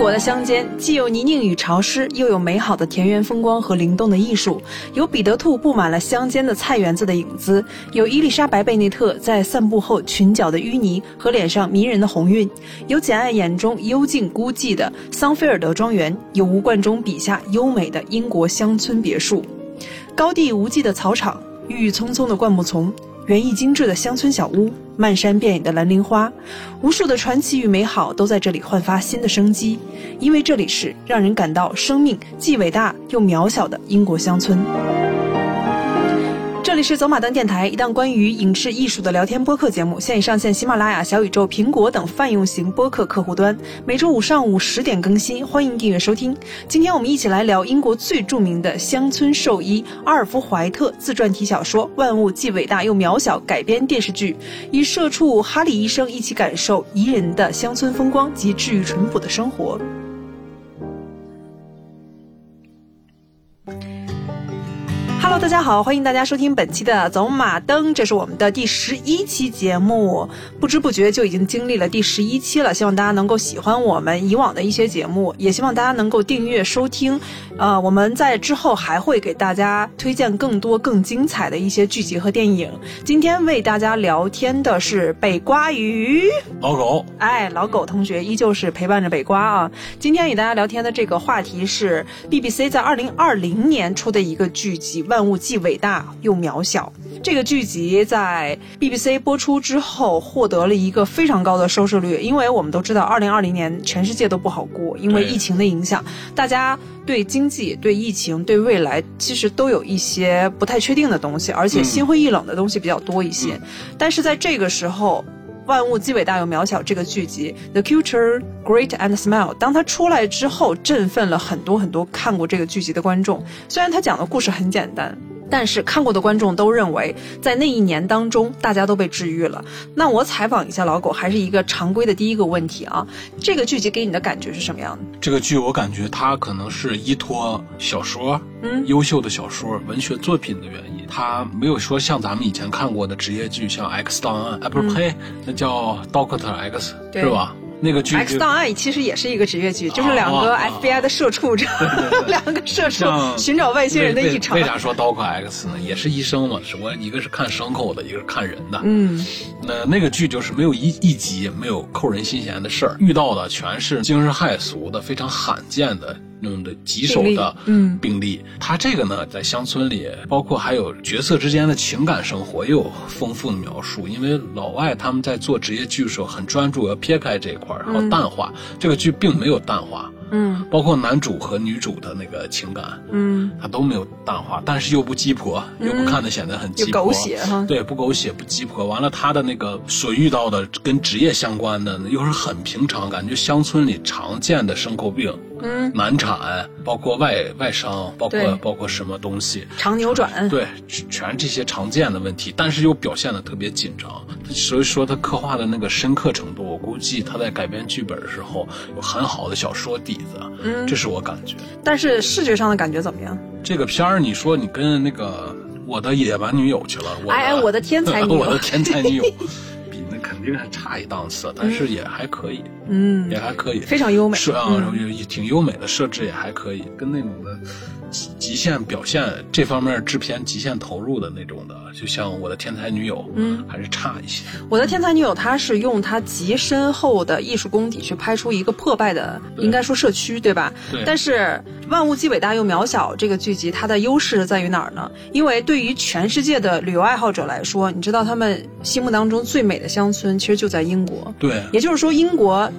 国的乡间既有泥泞与潮湿，又有美好的田园风光和灵动的艺术。有彼得兔布满了乡间的菜园子的影子，有伊丽莎白贝内特在散步后裙角的淤泥和脸上迷人的红晕，有简爱眼中幽静孤寂的桑菲尔德庄园，有吴冠中笔下优美的英国乡村别墅。高地无际的草场，郁郁葱葱的灌木丛，园艺精致的乡村小屋，漫山遍野的蓝铃花，无数的传奇与美好都在这里焕发新的生机，因为这里是让人感到生命既伟大又渺小的英国乡村。这里是走马灯电台，一档关于影视艺术的聊天播客节目，现已上线喜马拉雅、小宇宙、苹果等泛用型播客客户端，每周五上午十点更新，欢迎订阅收听。今天我们一起来聊英国最著名的乡村兽医阿尔夫怀特自传体小说《万物既伟大又渺小》改编电视剧，与社畜哈里医生一起感受宜人的乡村风光及治愈淳朴的生活。Hello，大家好，欢迎大家收听本期的走马灯，这是我们的第十一期节目。不知不觉就已经经历了第十一期了，希望大家能够喜欢我们以往的一些节目，也希望大家能够订阅收听。呃，我们在之后还会给大家推荐更多更精彩的一些剧集和电影。今天为大家聊天的是北瓜鱼老狗，哎，老狗同学依旧是陪伴着北瓜啊。今天与大家聊天的这个话题是 BBC 在二零二零年出的一个剧集。万物既伟大又渺小。这个剧集在 BBC 播出之后，获得了一个非常高的收视率。因为我们都知道，二零二零年全世界都不好过，因为疫情的影响，大家对经济、对疫情、对未来，其实都有一些不太确定的东西，而且心灰意冷的东西比较多一些。但是在这个时候，万物既伟大又渺小这个剧集《The cuture Great and Small》，当它出来之后，振奋了很多很多看过这个剧集的观众。虽然它讲的故事很简单，但是看过的观众都认为，在那一年当中，大家都被治愈了。那我采访一下老狗，还是一个常规的第一个问题啊，这个剧集给你的感觉是什么样的？这个剧我感觉它可能是依托小说，嗯，优秀的小说、文学作品的原因。它没有说像咱们以前看过的职业剧，像《X 档案》，啊，不是呸，那叫《Doctor X》，是吧？那个剧《X 档案》其实也是一个职业剧，就是两个 FBI 的社畜，两个社畜寻找外星人的异常。为啥说 Doctor X 呢？也是医生嘛，只不过一个是看牲口的，一个是看人的。嗯，那那个剧就是没有一一集没有扣人心弦的事儿，遇到的全是惊世骇俗的、非常罕见的。那种的棘手的嗯病例，他这个呢，在乡村里，包括还有角色之间的情感生活也有丰富的描述。因为老外他们在做职业剧的时候很专注，要撇开这一块，然后淡化。这个剧并没有淡化，嗯，包括男主和女主的那个情感，嗯，他都没有淡化，但是又不鸡婆，又不看得显得很鸡婆，狗血哈，对，不狗血不鸡婆。完了，他的那个所遇到的跟职业相关的，又是很平常，感觉乡村里常见的牲口病。嗯，难产，包括外外伤，包括包括什么东西，长扭转，对，全这些常见的问题，但是又表现的特别紧张，所以说他刻画的那个深刻程度，我估计他在改编剧本的时候有很好的小说底子，嗯，这是我感觉。但是视觉上的感觉怎么样？这个片儿，你说你跟那个我的野蛮女友去了，我哎，我的天才女友，我的天才女友。比那肯定还差一档次，但是也还可以，嗯，也还可以，非常优美，是啊，也挺优美的设置也还可以，跟那种的极限表现这方面制片极限投入的那种的，就像我的天才女友，嗯，还是差一些。我的天才女友，她是用她极深厚的艺术功底去拍出一个破败的，应该说社区，对吧？对。但是万物既伟大又渺小这个剧集，它的优势在于哪儿呢？因为对于全世界的旅游爱好者来说，你知道他们心目当中最美的乡村。其实就在英国，对，也就是说，英国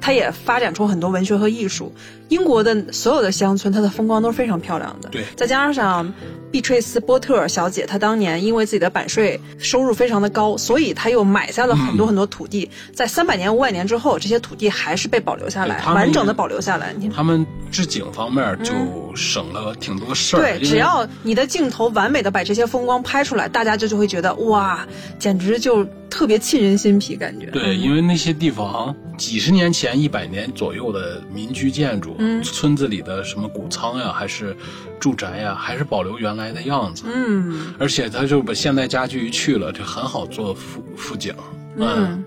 它也发展出很多文学和艺术。英国的所有的乡村，它的风光都是非常漂亮的。对，再加上碧翠丝·波特小姐，她当年因为自己的版税收入非常的高，所以她又买下了很多很多土地。嗯、在三百年、五百年之后，这些土地还是被保留下来，完整的保留下来。他们置景方面就省了挺多事儿。对，只要你的镜头完美的把这些风光拍出来，大家就就会觉得哇，简直就特别沁人心脾，感觉。对，因为那些地方几十年前、一百年左右的民居建筑。嗯，村子里的什么谷仓呀，还是住宅呀，还是保留原来的样子。嗯，而且他就把现代家具一去了，就很好做复复景。嗯，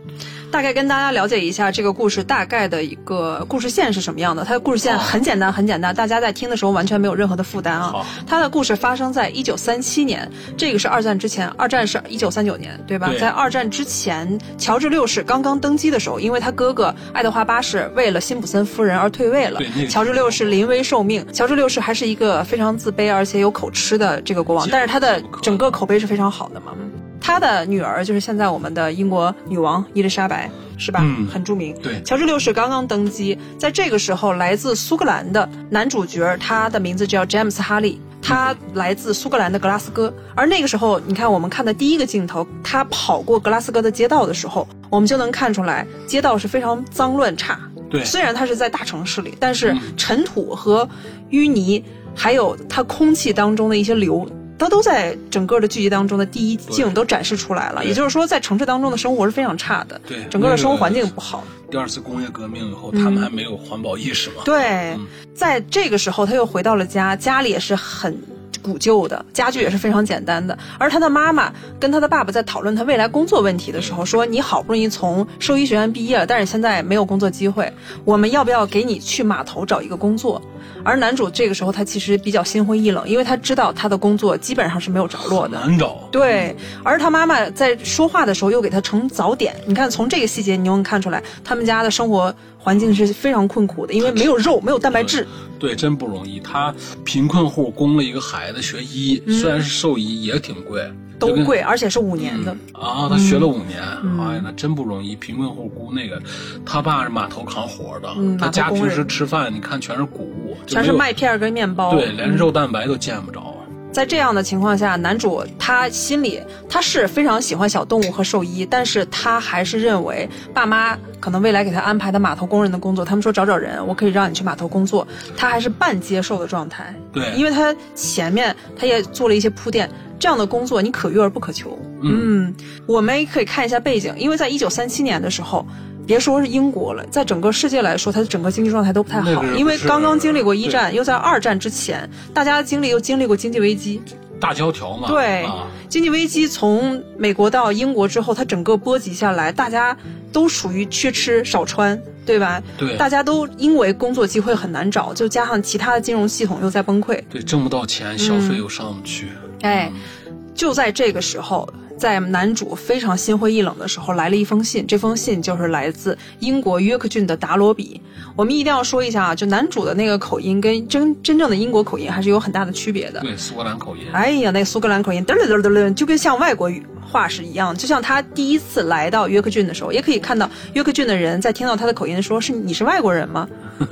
大概跟大家了解一下这个故事大概的一个故事线是什么样的。它的故事线很简单，很简单，大家在听的时候完全没有任何的负担啊。它的故事发生在一九三七年，这个是二战之前，二战是一九三九年，对吧？在二战之前，乔治六世刚刚登基的时候，因为他哥哥爱德华八世为了辛普森夫人而退位了，乔治六世临危受命。乔治六世还是一个非常自卑而且有口吃的这个国王，但是他的整个口碑是非常好的嘛。他的女儿就是现在我们的英国女王伊丽莎白，是吧？嗯，很著名。对，乔治六世刚刚登基，在这个时候，来自苏格兰的男主角，他的名字叫詹姆斯哈利，他来自苏格兰的格拉斯哥。而那个时候，你看我们看的第一个镜头，他跑过格拉斯哥的街道的时候，我们就能看出来，街道是非常脏乱差。对，虽然他是在大城市里，但是尘土和淤泥，还有它空气当中的一些硫。它都在整个的剧集当中的第一镜都展示出来了，也就是说，在城市当中的生活是非常差的，对，整个的生活环境不好。第二次工业革命以后，他们还没有环保意识嘛？对，在这个时候，他又回到了家，家里也是很古旧的，家具也是非常简单的。而他的妈妈跟他的爸爸在讨论他未来工作问题的时候，说：“你好不容易从兽医学院毕业了，但是现在没有工作机会，我们要不要给你去码头找一个工作？”而男主这个时候他其实比较心灰意冷，因为他知道他的工作基本上是没有着落的，难找。对，而他妈妈在说话的时候又给他盛早点，你看从这个细节你就能看出来，他们家的生活环境是非常困苦的，因为没有肉，没有蛋白质。对，真不容易。他贫困户供了一个孩子学医，虽然是兽医，也挺贵。都贵，而且是五年的啊！他学了五年，哎呀，那真不容易。贫困户雇那个，他爸是码头扛活的，他家平时吃饭，你看全是谷物，全是麦片跟面包，对，连肉蛋白都见不着。在这样的情况下，男主他心里他是非常喜欢小动物和兽医，但是他还是认为爸妈可能未来给他安排的码头工人的工作，他们说找找人，我可以让你去码头工作，他还是半接受的状态。对，因为他前面他也做了一些铺垫。这样的工作你可遇而不可求。嗯，我们可以看一下背景，因为在一九三七年的时候，别说是英国了，在整个世界来说，它的整个经济状态都不太好，因为刚刚经历过一战，又在二战之前，大家经历又经历过经济危机，大萧条嘛。对，经济危机从美国到英国之后，它整个波及下来，大家都属于缺吃少穿，对吧？对，大家都因为工作机会很难找，就加上其他的金融系统又在崩溃，对，挣不到钱，消费又上不去。哎，就在这个时候，在男主非常心灰意冷的时候，来了一封信。这封信就是来自英国约克郡的达罗比。我们一定要说一下啊，就男主的那个口音跟真真正的英国口音还是有很大的区别的。对，苏格兰口音。哎呀，那苏格兰口音嘚嘚嘚嘚嘚，就跟像外国语。话是一样，就像他第一次来到约克郡的时候，也可以看到约克郡的人在听到他的口音说：“是你是外国人吗？”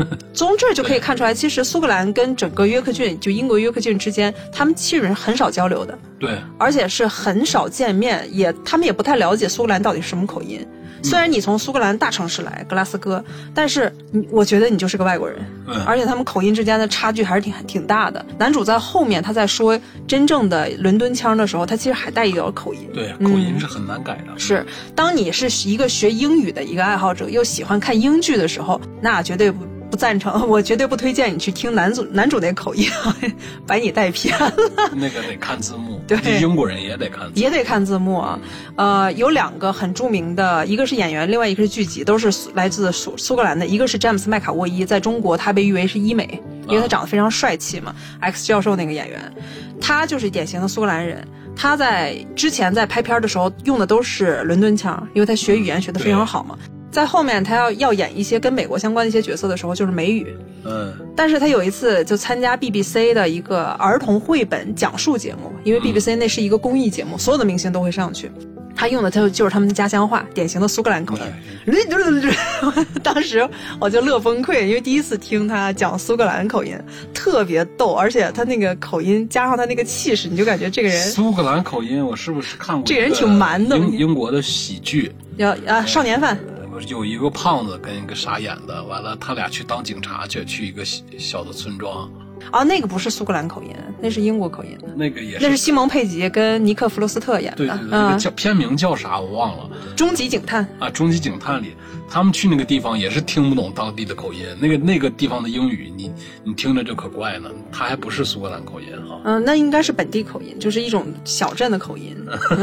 从这就可以看出来，其实苏格兰跟整个约克郡，就英国约克郡之间，他们其实很少交流的。对，而且是很少见面，也他们也不太了解苏格兰到底是什么口音。虽然你从苏格兰大城市来格拉斯哥，但是你我觉得你就是个外国人，而且他们口音之间的差距还是挺挺大的。男主在后面他在说真正的伦敦腔的时候，他其实还带一点口音。对，口音是很难改的。是，当你是一个学英语的一个爱好者，又喜欢看英剧的时候，那绝对不。不赞成，我绝对不推荐你去听男主男主那口音，把你带偏了。那个得看字幕，对，英国人也得看，也得看字幕啊。呃，有两个很著名的，一个是演员，另外一个是剧集，都是来自苏苏格兰的。一个是詹姆斯麦卡沃伊，在中国他被誉为是医美，因为他长得非常帅气嘛。X 教授那个演员，他就是典型的苏格兰人。他在之前在拍片的时候用的都是伦敦腔，因为他学语言学的非常好嘛。在后面，他要要演一些跟美国相关的一些角色的时候，就是美语。嗯。但是他有一次就参加 BBC 的一个儿童绘本讲述节目，因为 BBC 那是一个公益节目，所有的明星都会上去。他用的他就就是他们的家乡话，典型的苏格兰口音。当时我就乐崩溃，因为第一次听他讲苏格兰口音，特别逗，而且他那个口音加上他那个气势，你就感觉这个人。苏格兰口音，我是不是看过？这个人挺蛮的。英英国的喜剧。要啊，少年犯。有一个胖子跟一个傻眼的，完了他俩去当警察去，去一个小的村庄，啊，那个不是苏格兰口音，那是英国口音。那个也是那是西蒙佩吉跟尼克弗罗斯特演的。对对对，那个叫片名叫啥我忘了。终极警探啊，终极警探里。他们去那个地方也是听不懂当地的口音，那个那个地方的英语，你你听着就可怪呢。他还不是苏格兰口音哈，嗯，那应该是本地口音，就是一种小镇的口音，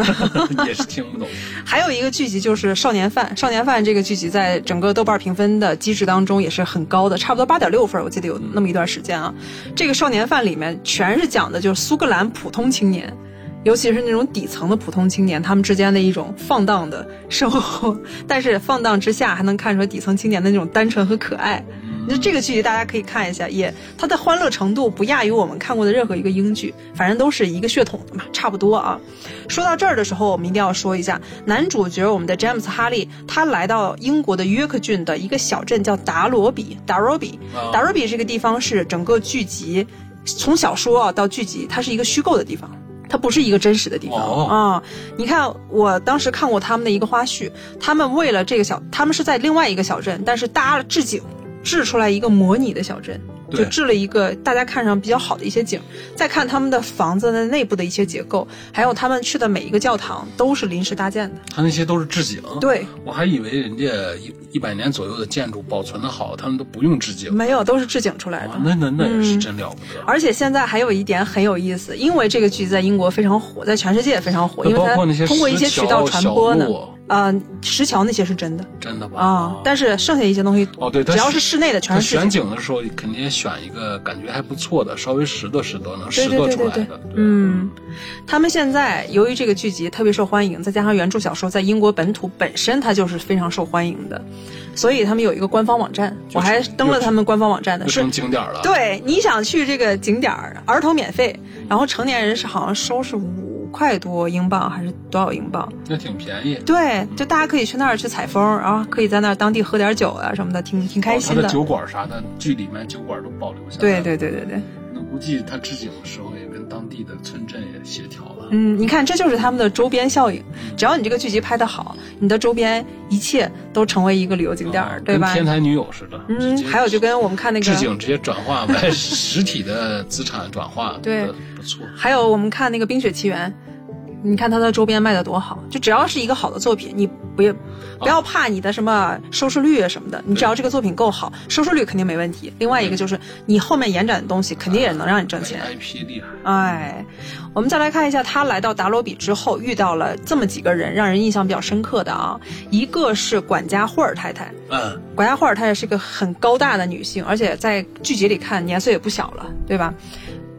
也是听不懂。还有一个剧集就是《少年犯》，《少年犯》这个剧集在整个豆瓣评分的机制当中也是很高的，差不多八点六分，我记得有那么一段时间啊。这个《少年犯》里面全是讲的就是苏格兰普通青年。尤其是那种底层的普通青年，他们之间的一种放荡的生活，但是放荡之下还能看出来底层青年的那种单纯和可爱。那这个剧集大家可以看一下，也它的欢乐程度不亚于我们看过的任何一个英剧，反正都是一个血统的嘛，差不多啊。说到这儿的时候，我们一定要说一下男主角我们的詹姆斯哈利，他来到英国的约克郡的一个小镇叫达罗比，达罗比，达罗比这个地方是整个剧集从小说啊到剧集，它是一个虚构的地方。它不是一个真实的地方啊！你看，我当时看过他们的一个花絮，他们为了这个小，他们是在另外一个小镇，但是搭了置景，置出来一个模拟的小镇。就制了一个大家看上比较好的一些景，再看他们的房子的内部的一些结构，还有他们去的每一个教堂都是临时搭建的。他那些都是置景。对，我还以为人家一一百年左右的建筑保存的好，他们都不用置景。没有，都是置景出来的。那那那也是真了不得。而且现在还有一点很有意思，因为这个剧在英国非常火，在全世界也非常火，因为它通过一些渠道传播呢。呃，石桥那些是真的，真的吧？啊，但是剩下一些东西，哦对，只要是室内的全是。选景的时候肯定选一个感觉还不错的，稍微拾掇拾掇能拾掇出来的。嗯，他们现在由于这个剧集特别受欢迎，再加上原著小说在英国本土本身它就是非常受欢迎的，所以他们有一个官方网站，我还登了他们官方网站的，是景点了。对，你想去这个景点儿，童免费，然后成年人是好像收是五。块多英镑还是多少英镑？那挺便宜。对，就大家可以去那儿去采风，然后可以在那儿当地喝点酒啊什么的，挺挺开心的。酒馆啥的，剧里面酒馆都保留下来。对对对对对。那估计他置景的时候也跟当地的村镇也协调了。嗯，你看，这就是他们的周边效应。只要你这个剧集拍得好，你的周边一切都成为一个旅游景点，对吧？天台女友似的。嗯，还有就跟我们看那个置景直接转化为实体的资产转化，对，不错。还有我们看那个《冰雪奇缘》。你看他的周边卖的多好，就只要是一个好的作品，你不要不要怕你的什么收视率啊什么的，你只要这个作品够好，收视率肯定没问题。另外一个就是你后面延展的东西肯定也能让你挣钱。IP 厉害。哎，我们再来看一下他来到达罗比之后遇到了这么几个人，让人印象比较深刻的啊，一个是管家霍尔太太。嗯。管家霍尔太太是个很高大的女性，而且在剧集里看年岁也不小了，对吧？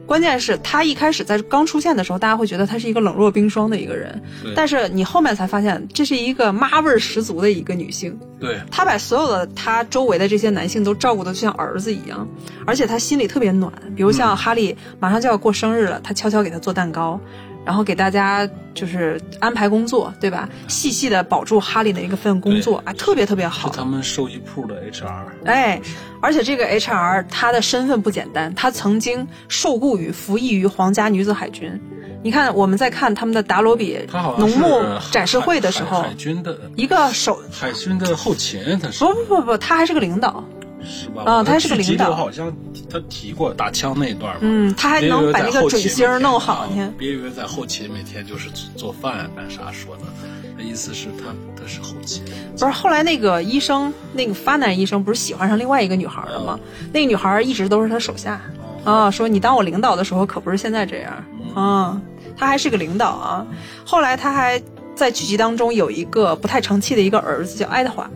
关键是她一开始在刚出现的时候，大家会觉得她是一个冷若冰霜的一个人，但是你后面才发现，这是一个妈味儿十足的一个女性。对，她把所有的她周围的这些男性都照顾的就像儿子一样，而且她心里特别暖。比如像哈利马上就要过生日了，她悄悄给他做蛋糕。然后给大家就是安排工作，对吧？细细的保住哈利的一个份工作，啊，特别特别好。是他们兽医铺的 HR。哎，而且这个 HR 他的身份不简单，他曾经受雇于服役于皇家女子海军。你看，我们在看他们的达罗比农牧展示会的时候，海军的一个手海军的后勤，他是不不不不，他还是个领导。是吧？啊，他是个领导，好像他提过打枪那段嘛。嗯，他还能把那个准星弄好。你看，别以为在后勤每天就是做饭干啥说的，那意思是他他是后勤。不是，后来那个医生，那个发男医生不是喜欢上另外一个女孩了吗？那个女孩一直都是他手下啊。说你当我领导的时候可不是现在这样啊。他还是个领导啊。后来他还在剧集当中有一个不太成器的一个儿子叫爱德华。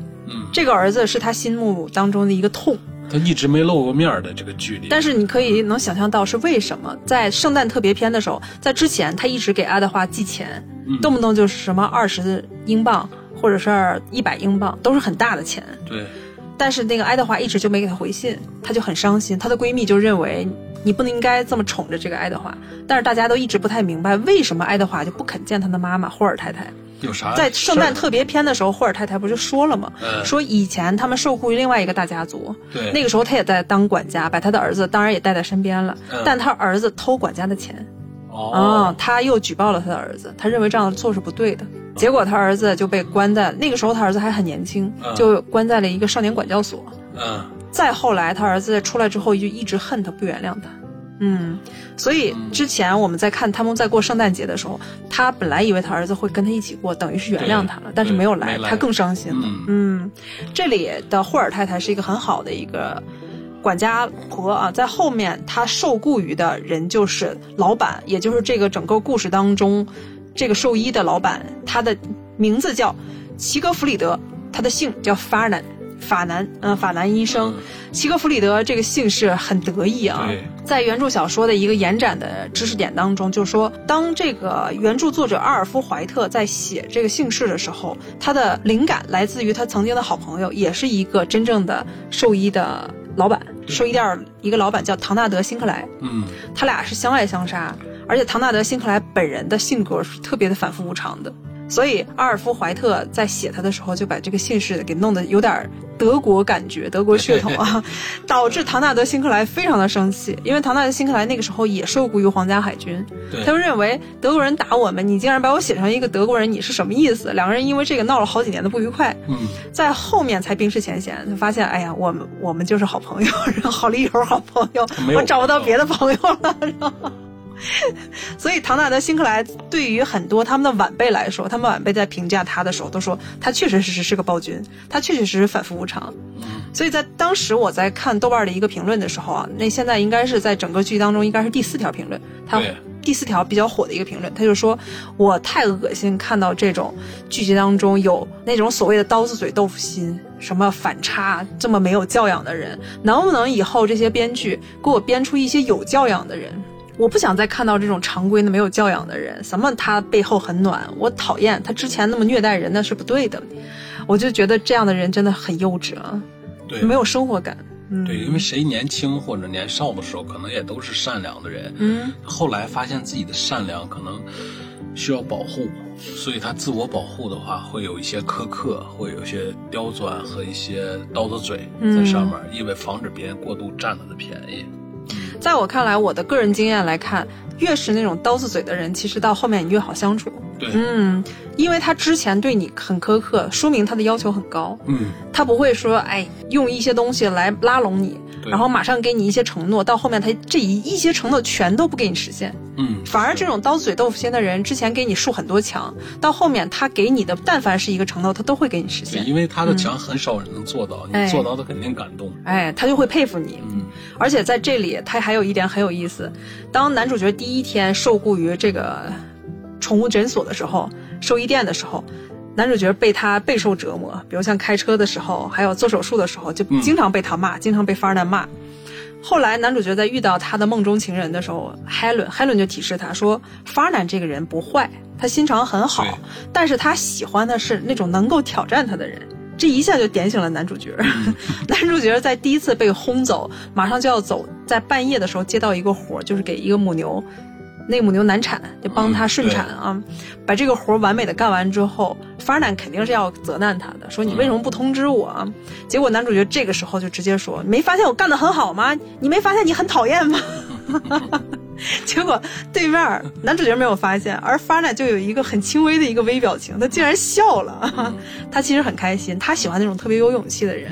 这个儿子是他心目当中的一个痛，他一直没露过面的这个距离。但是你可以能想象到是为什么，在圣诞特别篇的时候，在之前他一直给爱德华寄钱，动不动就是什么二十英镑或者是一百英镑，都是很大的钱。对。但是那个爱德华一直就没给他回信，他就很伤心。她的闺蜜就认为你不能应该这么宠着这个爱德华，但是大家都一直不太明白为什么爱德华就不肯见他的妈妈霍尔太太。有啥？在圣诞特别篇的时候，霍尔太太不就说了吗？说以前他们受雇于另外一个大家族，对，那个时候他也在当管家，把他的儿子当然也带在身边了。但他儿子偷管家的钱，哦，他又举报了他的儿子，他认为这样做是不对的。结果他儿子就被关在那个时候，他儿子还很年轻，就关在了一个少年管教所。嗯，再后来，他儿子出来之后就一直恨他，不原谅他。嗯，所以之前我们在看他们在过圣诞节的时候，他本来以为他儿子会跟他一起过，等于是原谅他了，但是没有来，他更伤心了。嗯，这里的霍尔太太是一个很好的一个管家婆啊，在后面她受雇于的人就是老板，也就是这个整个故事当中这个兽医的老板，他的名字叫齐格弗里德，他的姓叫法南。法南，嗯，法南医生，齐格弗里德这个姓氏很得意啊。在原著小说的一个延展的知识点当中，就说当这个原著作者阿尔夫怀特在写这个姓氏的时候，他的灵感来自于他曾经的好朋友，也是一个真正的兽医的老板，兽医店一个老板叫唐纳德·辛克莱。嗯，他俩是相爱相杀，而且唐纳德·辛克莱本人的性格是特别的反复无常的。所以阿尔夫怀特在写他的时候，就把这个姓氏给弄得有点德国感觉、德国血统啊，导致唐纳德·辛克莱非常的生气，因为唐纳德·辛克莱那个时候也受雇于皇家海军，他就认为德国人打我们，你竟然把我写成一个德国人，你是什么意思？两个人因为这个闹了好几年的不愉快，嗯，在后面才冰释前嫌，就发现，哎呀，我们我们就是好朋友，然后好理由，好朋友，我找不到别的朋友了。所以，唐纳德·辛克莱对于很多他们的晚辈来说，他们晚辈在评价他的时候都说，他确确实实是个暴君，他确确实实反复无常。所以在当时我在看豆瓣的一个评论的时候啊，那现在应该是在整个剧当中应该是第四条评论，他第四条比较火的一个评论，他就说我太恶心，看到这种剧集当中有那种所谓的刀子嘴豆腐心，什么反差这么没有教养的人，能不能以后这些编剧给我编出一些有教养的人？我不想再看到这种常规的没有教养的人。什么他背后很暖，我讨厌他之前那么虐待人，那是不对的。我就觉得这样的人真的很幼稚啊，对，没有生活感。对，因为谁年轻或者年少的时候，可能也都是善良的人。嗯，后来发现自己的善良可能需要保护，所以他自我保护的话，会有一些苛刻，会有一些刁钻和一些刀子嘴在上面，因为防止别人过度占他的便宜。在我看来，我的个人经验来看，越是那种刀子嘴的人，其实到后面你越好相处。对，嗯，因为他之前对你很苛刻，说明他的要求很高。嗯，他不会说，哎，用一些东西来拉拢你，然后马上给你一些承诺，到后面他这一一些承诺全都不给你实现。嗯，反而这种刀子嘴豆腐心的人，之前给你竖很多墙，到后面他给你的，但凡是一个承诺，他都会给你实现。因为他的墙很少人能做到，你做到他肯定感动。哎，他就会佩服你。嗯，而且在这里，他还有一点很有意思，当男主角第一天受雇于这个。宠物诊所的时候，兽医店的时候，男主角被他备受折磨。比如像开车的时候，还有做手术的时候，就经常被他骂，经常被法尔南骂。后来男主角在遇到他的梦中情人的时候，，Helen，Helen 就提示他说：“法尔南这个人不坏，他心肠很好，但是他喜欢的是那种能够挑战他的人。”这一下就点醒了男主角。男主角在第一次被轰走，马上就要走，在半夜的时候接到一个活，就是给一个母牛。那母牛难产，就帮他顺产啊，把这个活完美的干完之后，法尔南肯定是要责难他的，说你为什么不通知我？啊？结果男主角这个时候就直接说：“没发现我干得很好吗？你没发现你很讨厌吗？” 结果对面男主角没有发现，而法尔南就有一个很轻微的一个微表情，他竟然笑了。他其实很开心，他喜欢那种特别有勇气的人。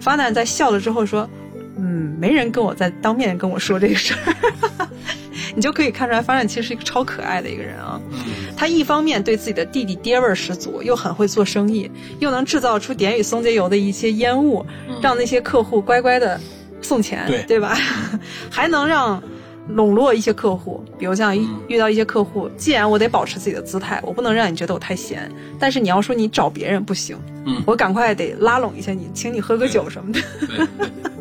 法尔南在笑了之后说：“嗯，没人跟我在当面跟我说这个事儿。”你就可以看出来，发展其实是一个超可爱的一个人啊。他一方面对自己的弟弟爹味儿十足，又很会做生意，又能制造出点与松节油的一些烟雾，让那些客户乖乖的送钱，对对吧？还能让笼络一些客户，比如像遇到一些客户，既然我得保持自己的姿态，我不能让你觉得我太闲，但是你要说你找别人不行，我赶快得拉拢一下你，请你喝个酒什么的。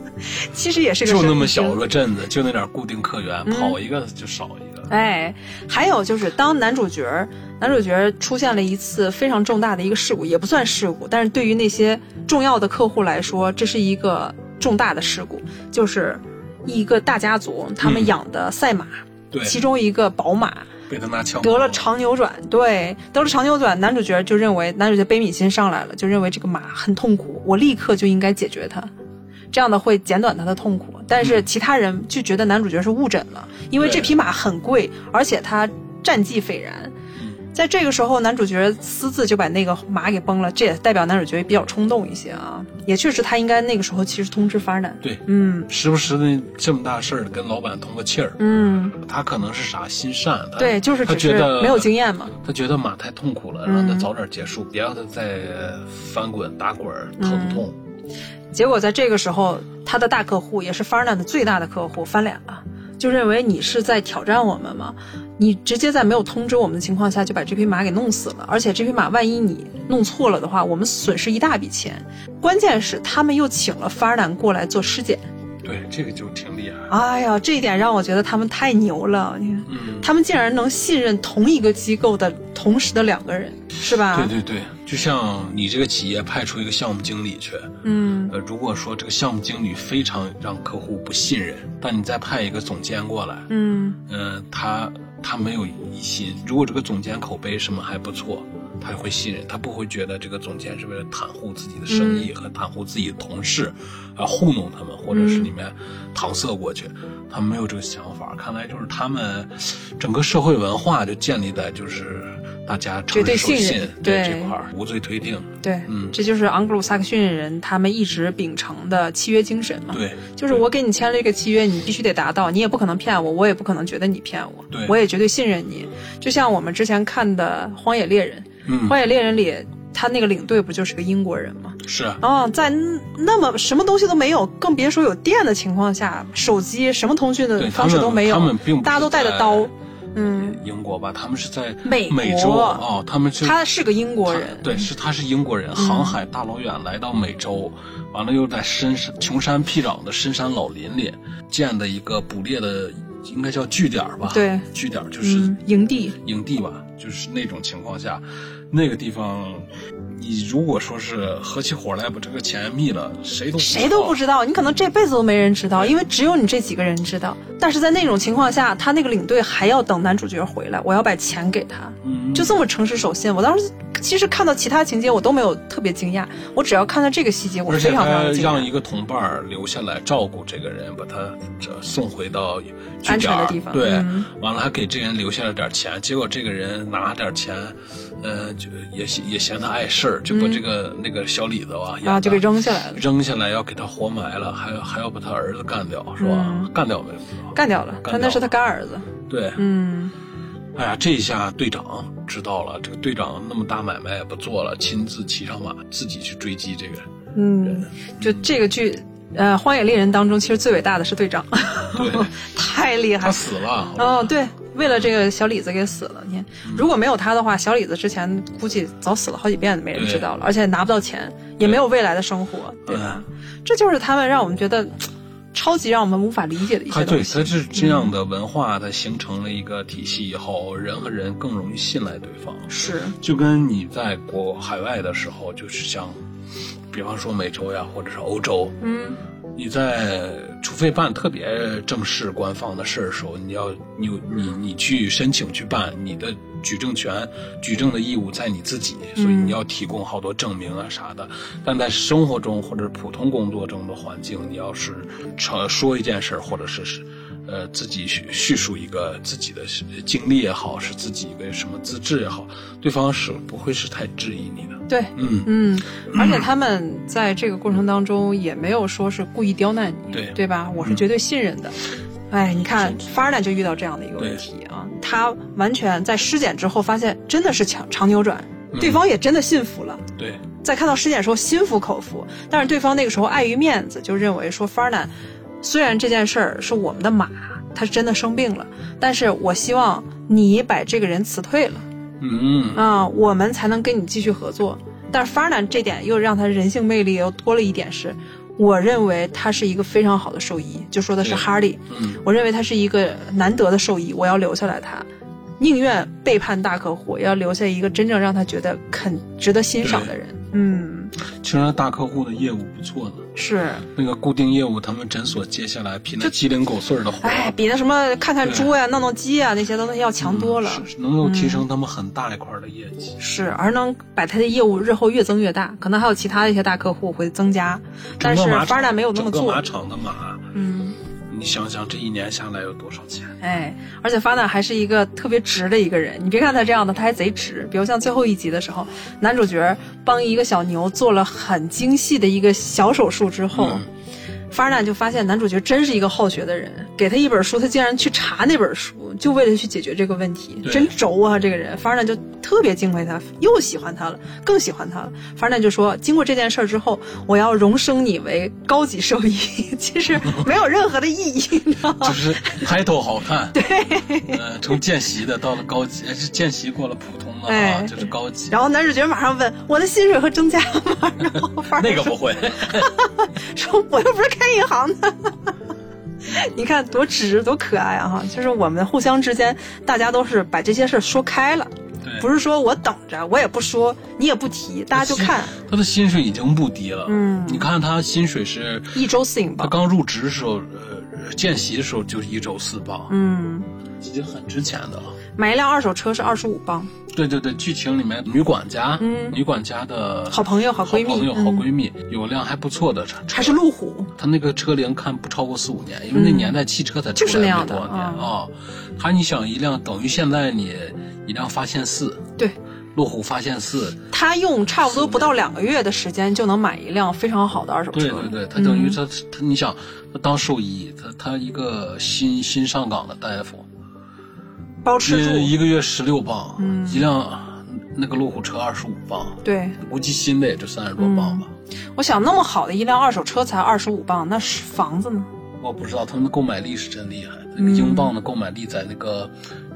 其实也是个就那么小个镇子，就那点固定客源，跑一个就少一个。哎，还有就是，当男主角男主角出现了一次非常重大的一个事故，也不算事故，但是对于那些重要的客户来说，这是一个重大的事故，就是一个大家族他们养的赛马，对，其中一个宝马被他拿枪得了肠扭转，对，得了肠扭转，男主角就认为男主角悲悯心上来了，就认为这个马很痛苦，我立刻就应该解决它。这样的会减短他的痛苦，但是其他人就觉得男主角是误诊了，因为这匹马很贵，而且他战绩斐然。在这个时候，男主角私自就把那个马给崩了，这也代表男主角比较冲动一些啊。也确实，他应该那个时候其实通知发展。对，嗯时不时的这么大事儿跟老板通个气儿，嗯，他可能是啥心善，他对，就是他觉得没有经验嘛。他觉得马太痛苦了，嗯让他早点结束，别让他再翻滚打滚疼痛。结果在这个时候，他的大客户也是 Farnan 的最大的客户翻脸了，就认为你是在挑战我们吗？你直接在没有通知我们的情况下就把这匹马给弄死了，而且这匹马万一你弄错了的话，我们损失一大笔钱。关键是他们又请了 Farnan 过来做尸检。对，这个就挺厉害。哎呀，这一点让我觉得他们太牛了。你看，嗯，他们竟然能信任同一个机构的同时的两个人，是吧？对对对，就像你这个企业派出一个项目经理去，嗯。呃，如果说这个项目经理非常让客户不信任，但你再派一个总监过来，嗯。呃，他他没有疑心，如果这个总监口碑什么还不错，他会信任，他不会觉得这个总监是为了袒护自己的生意和袒护自己的同事，啊、糊弄他们，或者是里面搪塞过去，他们没有这个想法。看来就是他们整个社会文化就建立在就是大家绝对诚实守信任对对这块儿无罪推定。对，嗯这就是昂格鲁萨克逊人他们一直秉承的契约精神嘛。对，就是我给你签了一个契约，你必须得达到，你也不可能骗我，我也不可能觉得你骗我，对我也绝对信任你。就像我们之前看的《荒野猎人》，嗯，荒野猎人》里他那个领队不就是个英国人吗？是。啊，哦，在那么什么东西都没有，更别说有电的情况下，手机什么通讯的方式都没有，他们他们并不大家都带着刀。嗯，英国吧，他们是在美美洲国。哦，他们是他是个英国人，嗯对，是他是英国人，航海大老远来到美洲，完了又在深山穷山僻壤的深山老林里建的一个捕猎的，应该叫据点吧？对，据点就是嗯，营地，营地吧，就是那种情况下，那个地方，你如果说是合起伙来把这个钱密了，谁都谁都不知知道，你可能这辈子都没人知道，因为只有你这几个人知道。但是在那种情况下，他那个领队还要等男主角回来，我要把钱给他，嗯就这么诚实守信。我当时其实看到其他情节我都没有特别惊讶，我只要看到这个细节，我而且非常非常惊讶。让一个同伴留下来照顾这个人，把他这送回到安全的地方对，嗯完了还给这个人留下了点钱，结果这个人拿点钱，呃，就也也嫌他碍事儿，就把这个、那个小李子吧啊，就给扔下来了，扔下来，要给他活埋了，还要还要把他儿子干掉，是吧？嗯干掉没有？干掉了。干他那是他干儿子。对，嗯，哎呀，这一下队长知道了，这个队长那么大买卖也不做了，亲自骑上马，自己去追击这个人。嗯，就这个剧，呃，《荒野猎人》当中，其实最伟大的是队长，对 太厉害他。死了，哦，对，为了这个小李子给死了。你看，如果没有他的话，小李子之前估计早死了好几遍，没人知道了，而且拿不到钱，也没有未来的生活，对吧？这就是他们让我们觉得超级让我们无法理解的一他对，些东西。他是这样的文化，它形成了一个体系以后，人和人更容易信赖对方。是，就跟你在国海外的时候，就是像，比方说美洲呀，或者是欧洲，嗯，你在除非办特别正式官方的事儿的时候，你要你你你去申请去办，你的举证权、举证的义务在你自己，所以你要提供好多证明啊啥的。但在生活中或者普通工作中的环境，你要是说说一件事儿，或者是是。呃，自己叙叙述一个自己的经历也好，是自己一个什么资质也好，对方是不会是太质疑你的。对，嗯，嗯，而且他们在这个过程当中也没有说是故意刁难你，对对吧？我是绝对信任的。哎，你看，法尔南就遇到这样的一个问题啊，他完全在尸检之后发现真的是强长扭转，对方也真的信服了。对，在看到尸检的时候心服口服，但是对方那个时候碍于面子，就认为说法尔南虽然这件事儿是我们的马，他是真的生病了，但是我希望你把这个人辞退了。嗯，啊、我们才能跟你继续合作。但是 Farnan 这点又让他人性魅力又多了一点是，我认为他是一个非常好的兽医，就说的是对 Hardy，嗯，我认为他是一个难得的兽医，我要留下来他，宁愿背叛大客户，也要留下一个真正让他觉得肯值得欣赏的人。嗯，其实大客户的业务不错的。是，那个固定业务，他们诊所接下来比那鸡零狗碎的活，哎，比那什么看看猪呀、弄弄鸡呀那些东西要强多了。是能够提升他们很大一块的业绩。是，而能把他的业务日后越增越大，可能还有其他的一些大客户会增加，但是整个马场 Farnan 没有那么做整个马。场的马，嗯，你想想这一年下来有多少钱？哎，而且发娜还是一个特别直的一个人。你别看他这样的，他还贼直。比如像最后一集的时候，男主角帮一个小牛做了很精细的一个小手术之后。法尔纳就发现男主角真是一个好学的人，给他一本书，他竟然去查那本书，就为了去解决这个问题，真轴啊！这个人，法尔纳就特别敬佩他，又喜欢他了，更喜欢他了。法尔纳就说：“经过这件事儿之后，我要荣升你为高级兽医。”其实没有任何的意义，你知道吗？就是抬头好看。对，呃，从见习的到了高级，是见习过了普通的啊，就是高级。然后男主角马上问：“我的薪水会增加吗？” 然后那个不会，说我又不是开。银行的，你看多直多可爱啊！哈，就是我们互相之间，大家都是把这些事儿说开了，不是说我等着，我也不说，你也不提，大家就看。他的薪水已经不低了，嗯，你看他薪水是一周四英镑。他刚入职的时候，呃，见习的时候就一周四磅，嗯，已经很值钱的了。买一辆二手车是二十五磅。对对对，剧情里面女管家，嗯，女管家的好朋友、好闺蜜、好朋友、好闺蜜，有辆还不错的车，还是路虎。她那个车龄看不超过四五年，因为那年代汽车才出来没多少年啊。她你想一辆等于现在你一辆发现四，对，路虎发现四，他用差不多不到两个月的时间就能买一辆非常好的二手车。对对对，他等于他他你想，他当兽医，他他一个新新上岗的大夫。包吃住，一个月十六磅，一辆那个路虎车二十五磅，对，估计新的也就三十多磅吧。我想那么好的一辆二手车才二十五磅，那是房子呢？我不知道，他们的购买力是真厉害。那个英镑的购买力在那个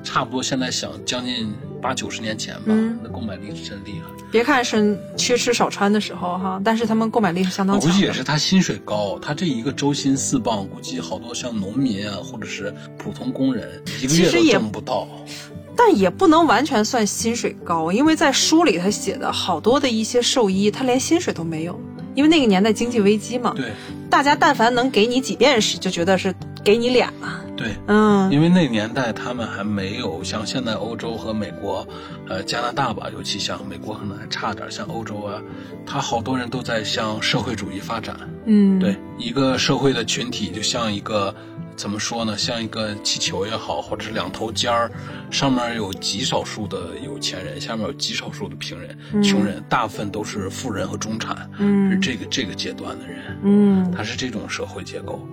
差不多现在想将近八九十年前吧，那购买力是真厉害。别看是缺吃少穿的时候哈，但是他们购买力是相当强。我估计也是他薪水高，他这一个周薪四磅，估计好多像农民啊，或者是普通工人，一个月都挣不到。但也不能完全算薪水高，因为在书里他写的好多的一些兽医，他连薪水都没有，因为那个年代经济危机嘛。对。大家但凡能给你几便士，就觉得是给你脸了。对，嗯，因为那年代他们还没有像现在欧洲和美国，呃，加拿大吧，尤其像美国可能还差点，像欧洲啊，他好多人都在向社会主义发展。嗯，对，一个社会的群体就像一个怎么说呢，像一个气球也好，或者是两头尖儿，上面有极少数的有钱人，下面有极少数的平人、穷人，大部分都是富人和中产，是这个这个阶段的人。嗯，他是这种社会结构。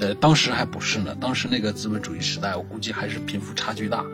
呃，当时还不是呢。当时那个资本主义时代，我估计还是贫富差距大。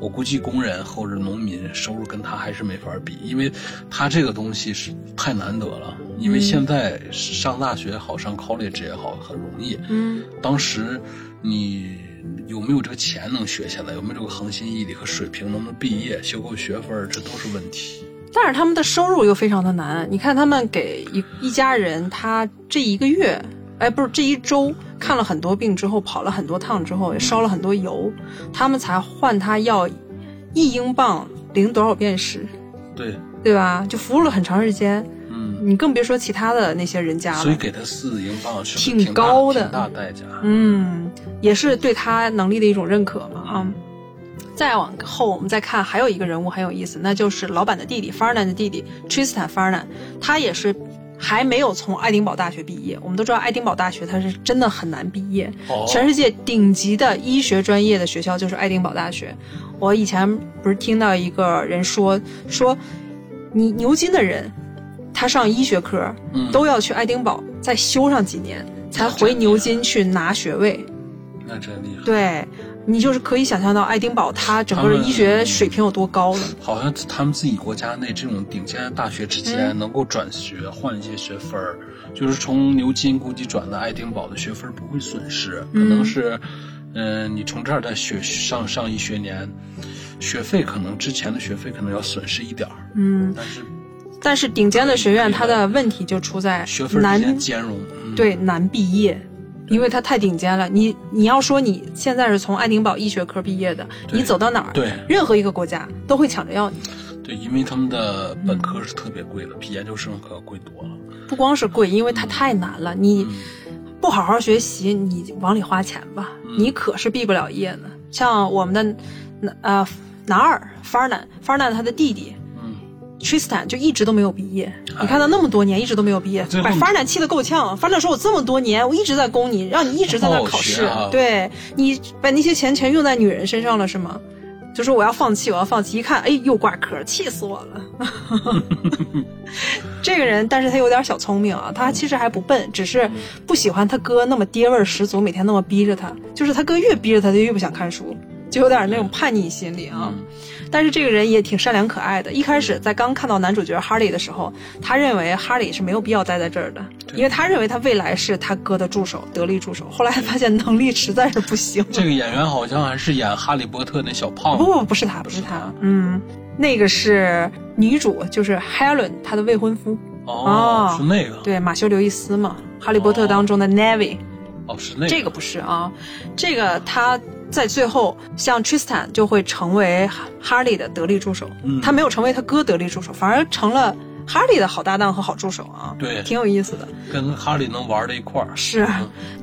我估计工人或者农民收入跟他还是没法比，因为他这个东西是太难得了。因为现在上大学好，上 college 也好，很容易。嗯。当时你有没有这个钱能学下来？有没有这个恒心毅力和水平？能不能毕业、修够学分？这都是问题。但是他们的收入又非常的难。你看，他们给一一家人，他这一个月。哎，不是这一周看了很多病之后，跑了很多趟之后，也烧了很多油，他们才换他要一英镑零多少便士，对对吧？就服务了很长时间，嗯，你更别说其他的那些人家了。所以给他四英镑是挺高的，大代价。嗯，也是对他能力的一种认可嘛啊。再往后，我们再看还有一个人物很有意思，那就是老板的弟弟 Farnan 的弟弟 Tristan Farnan，他也是。还没有从爱丁堡大学毕业。我们都知道，爱丁堡大学它是真的很难毕业。全世界顶级的医学专业的学校就是爱丁堡大学。我以前不是听到一个人说说，你牛津的人，他上医学科都要去爱丁堡再修上几年，才回牛津去拿学位。那真厉害。对。你就是可以想象到爱丁堡它整个医学水平有多高了。好像他们自己国家内这种顶尖的大学之间能够转学换一些学分儿，就是从牛津估计转到爱丁堡的学分不会损失，可能是，嗯，你从这儿再学上上一学年，学费可能之前的学费可能要损失一点儿。嗯，但是，但是顶尖的学院它的问题就出在学分难兼容，对难毕业。因为它太顶尖了，你你要说你现在是从爱丁堡医学科毕业的，你走到哪儿，对，任何一个国家都会抢着要你。对，因为他们的本科是特别贵的，比研究生可要贵多了。不光是贵，因为它太难了，你不好好学习，你往里花钱吧，你可是毕不了业呢。像我们的，呃，男二 Farnan，Farnan 他的弟弟，嗯 Tristan 就一直都没有毕业。你看他那么多年一直都没有毕业，把发展气得够呛。发展说：“我这么多年我一直在供你，让你一直在那考试，对你把那些钱全用在女人身上了是吗？”就说我要放弃，我要放弃。一看，哎，又挂科，气死我了。这个人，但是他有点小聪明啊，他其实还不笨，只是不喜欢他哥那么爹味十足，每天那么逼着他。就是他哥越逼着他，他越不想看书，就有点那种叛逆心理啊。但是这个人也挺善良可爱的。一开始在刚看到男主角哈利的时候，他认为哈利是没有必要待在这儿的，因为他认为他未来是他哥的助手，得力助手。后来发现能力实在是不行。这个演员好像还是演哈利波特那小胖子。不不不是他，不是他。嗯，那个是女主，就是 Helen 她的未婚夫。哦，是那个。对，马修·刘易斯嘛，哈利波特当中的 Navy。哦，是那个。这个不是啊，这个他。在最后，像 Tristan 就会成为哈利的得力助手，他没有成为他哥得力助手，反而成了哈利的好搭档和好助手啊。对，挺有意思的，跟哈利能玩在一块儿。是，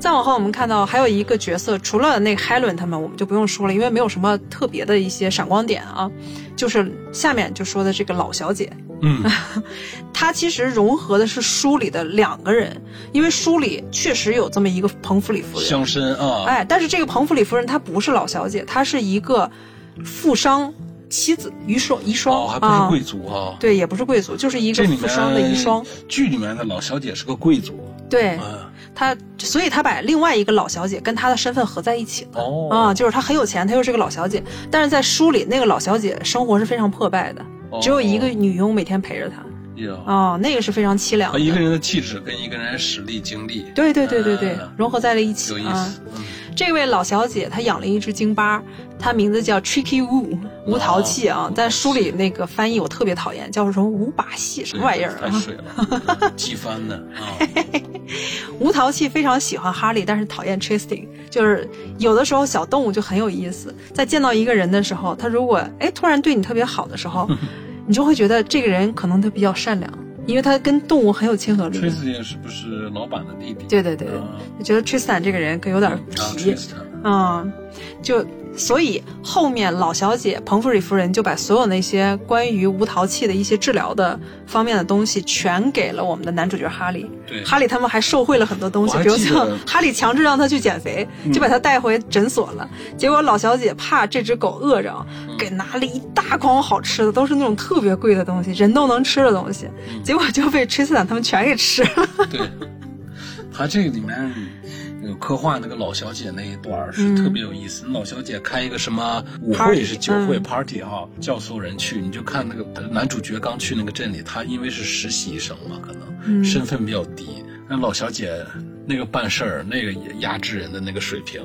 再往后我们看到还有一个角色，除了那个 Helen 他们，我们就不用说了，因为没有什么特别的一些闪光点啊。就是下面就说的这个老小姐。嗯，她其实融合的是书里的两个人，因为书里确实有这么一个彭弗里夫人，乡绅啊，哎，但是这个彭弗里夫人她不是老小姐，她是一个富商妻子遗孀遗孀，还不是贵族啊，对，也不是贵族，就是一个富商的遗孀。剧里面的老小姐是个贵族，对，她，所以她把另外一个老小姐跟她的身份合在一起了，哦，啊，就是她很有钱，她又是个老小姐，但是在书里那个老小姐生活是非常破败的。只有一个女佣每天陪着他，哦，那个是非常凄凉。一个人的气质跟一个人实力、经历，对对对对对，融合在了一起。有意思。这位老小姐她养了一只京巴，它名字叫 Tricky Wu，无淘气啊。在书里那个翻译我特别讨厌，叫什么无把戏，什么玩意儿啊？太水了，机翻的啊。无淘气非常喜欢哈利，但是讨厌 Tristan。就是有的时候小动物就很有意思，在见到一个人的时候，他如果哎突然对你特别好的时候，你就会觉得这个人可能他比较善良，因为他跟动物很有亲和力。Tristan 是不是老板的弟弟？对对对，嗯觉得 Tristan 这个人可有点皮，嗯，就。所以后面老小姐彭弗里夫人就把所有那些关于无陶器的一些治疗的方面的东西全给了我们的男主角哈利。对，哈利他们还受贿了很多东西，比如像哈利强制让他去减肥，就把他带回诊所了。结果老小姐怕这只狗饿着，给拿了一大筐好吃的，都是那种特别贵的东西，人都能吃的东西。结果就被崔斯坦他们全给吃了。对，他这个里面。刻画那个老小姐那一段是特别有意思。老小姐开一个什么舞会是酒会 party 哈，叫所有人去。你就看那个男主角刚去那个镇里，他因为是实习生嘛，可能身份比较低。那老小姐那个办事儿，那个压制人的那个水平，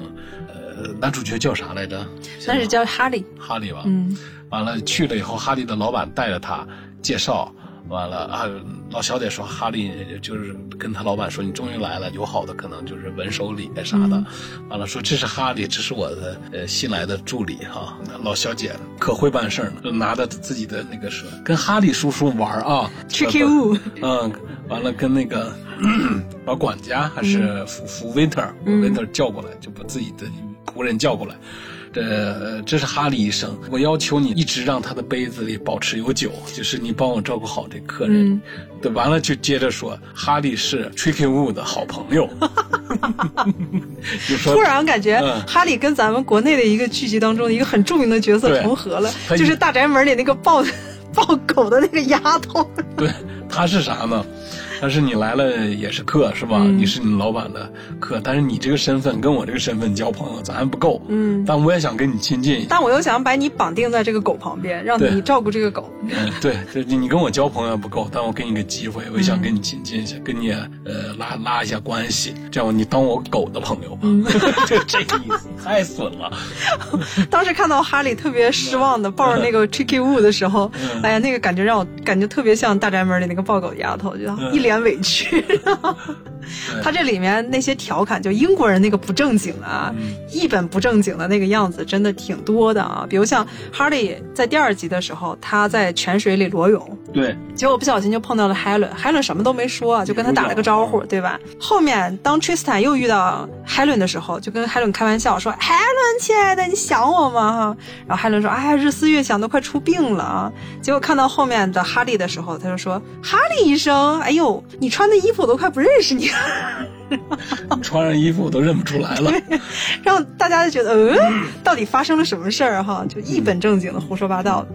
呃，男主角叫啥来着？那是叫哈利。哈利吧。嗯。完了去了以后，哈利的老板带着他介绍。完了啊，老小姐说哈利就是跟他老板说你终于来了，有好的可能就是文手礼啥的。完了说这是哈利，这是我的呃新来的助理哈。老小姐可会办事呢，拿着自己的那个说跟哈利叔叔玩啊，QQ。嗯，完了跟那个 把管家还是服服 waiter，waiter 叫过来，就把自己的仆人叫过来。这这是哈利医生，我要求你一直让他的杯子里保持有酒，就是你帮我照顾好这客人。对，完了就接着说，哈利是 Tricky Wood 的好朋友。突然感觉哈利跟咱们国内的一个剧集当中的一个很著名的角色重合了，就是大宅门里那个抱 抱狗的那个丫头。对，他是啥呢？但是你来了也是客是吧？你是你老板的客，但是你这个身份跟我这个身份交朋友咱还不够。嗯，但我也想跟你亲近一下。但我又想把你绑定在这个狗旁边，让你照顾这个狗。嗯，对，你你跟我交朋友不够，但我给你个机会，我也想跟你亲近一下，跟你呃拉拉一下关系，这样你当我狗的朋友吧。就 这个意思，太损了。当时看到哈利特别失望的抱着那个 Tricky Woo 的时候，哎呀，那个感觉让我感觉特别像大宅门里那个抱狗丫头，就一脸。委屈，他这里面那些调侃，就英国人那个不正经啊，一本不正经的那个样子，真的挺多的啊。比如像哈利在第二集的时候，他在泉水里裸泳，对，结果不小心就碰到了海伦，海伦什么都没说，就跟他打了个招呼，对吧？后面当 Tristan 又遇到海伦的时候，就跟海伦开玩笑说：“海伦，亲爱的，你想我吗？”哈，然后海伦说：“哎呀，日思夜想，都快出病了啊。”结果看到后面的哈利的时候，他就说：“哈利医生，哎呦，你穿的衣服我都快不认识你。” 穿上衣服我都认不出来了，让大家就觉得，呃，到底发生了什么事儿？哈，就一本正经的胡说八道。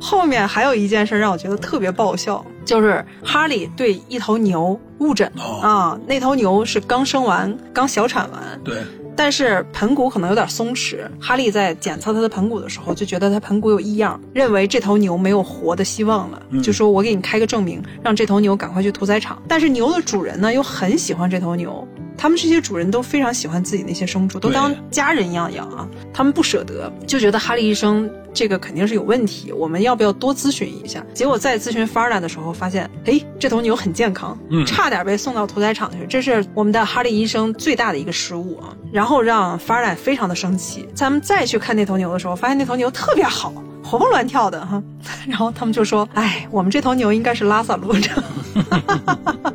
后面还有一件事让我觉得特别爆笑，就是哈利对一头牛误诊啊，那头牛是刚生完，刚小产完。对。但是盆骨可能有点松弛，哈利在检测他的盆骨的时候就觉得他盆骨有异样，认为这头牛没有活的希望了，就说我给你开个证明，让这头牛赶快去屠宰场。但是牛的主人呢又很喜欢这头牛，他们这些主人都非常喜欢自己那些牲畜，都当家人一样养啊，他们不舍得，就觉得哈利医生。这个肯定是有问题，我们要不要多咨询一下？结果在咨询 Farla 的时候，发现，哎，这头牛很健康，差点被送到屠宰场去，这是我们的哈利医生最大的一个失误啊！然后让 Farla 非常的生气。咱们再去看那头牛的时候，发现那头牛特别好，活蹦乱跳的哈。然后他们就说，哎，我们这头牛应该是拉萨路的。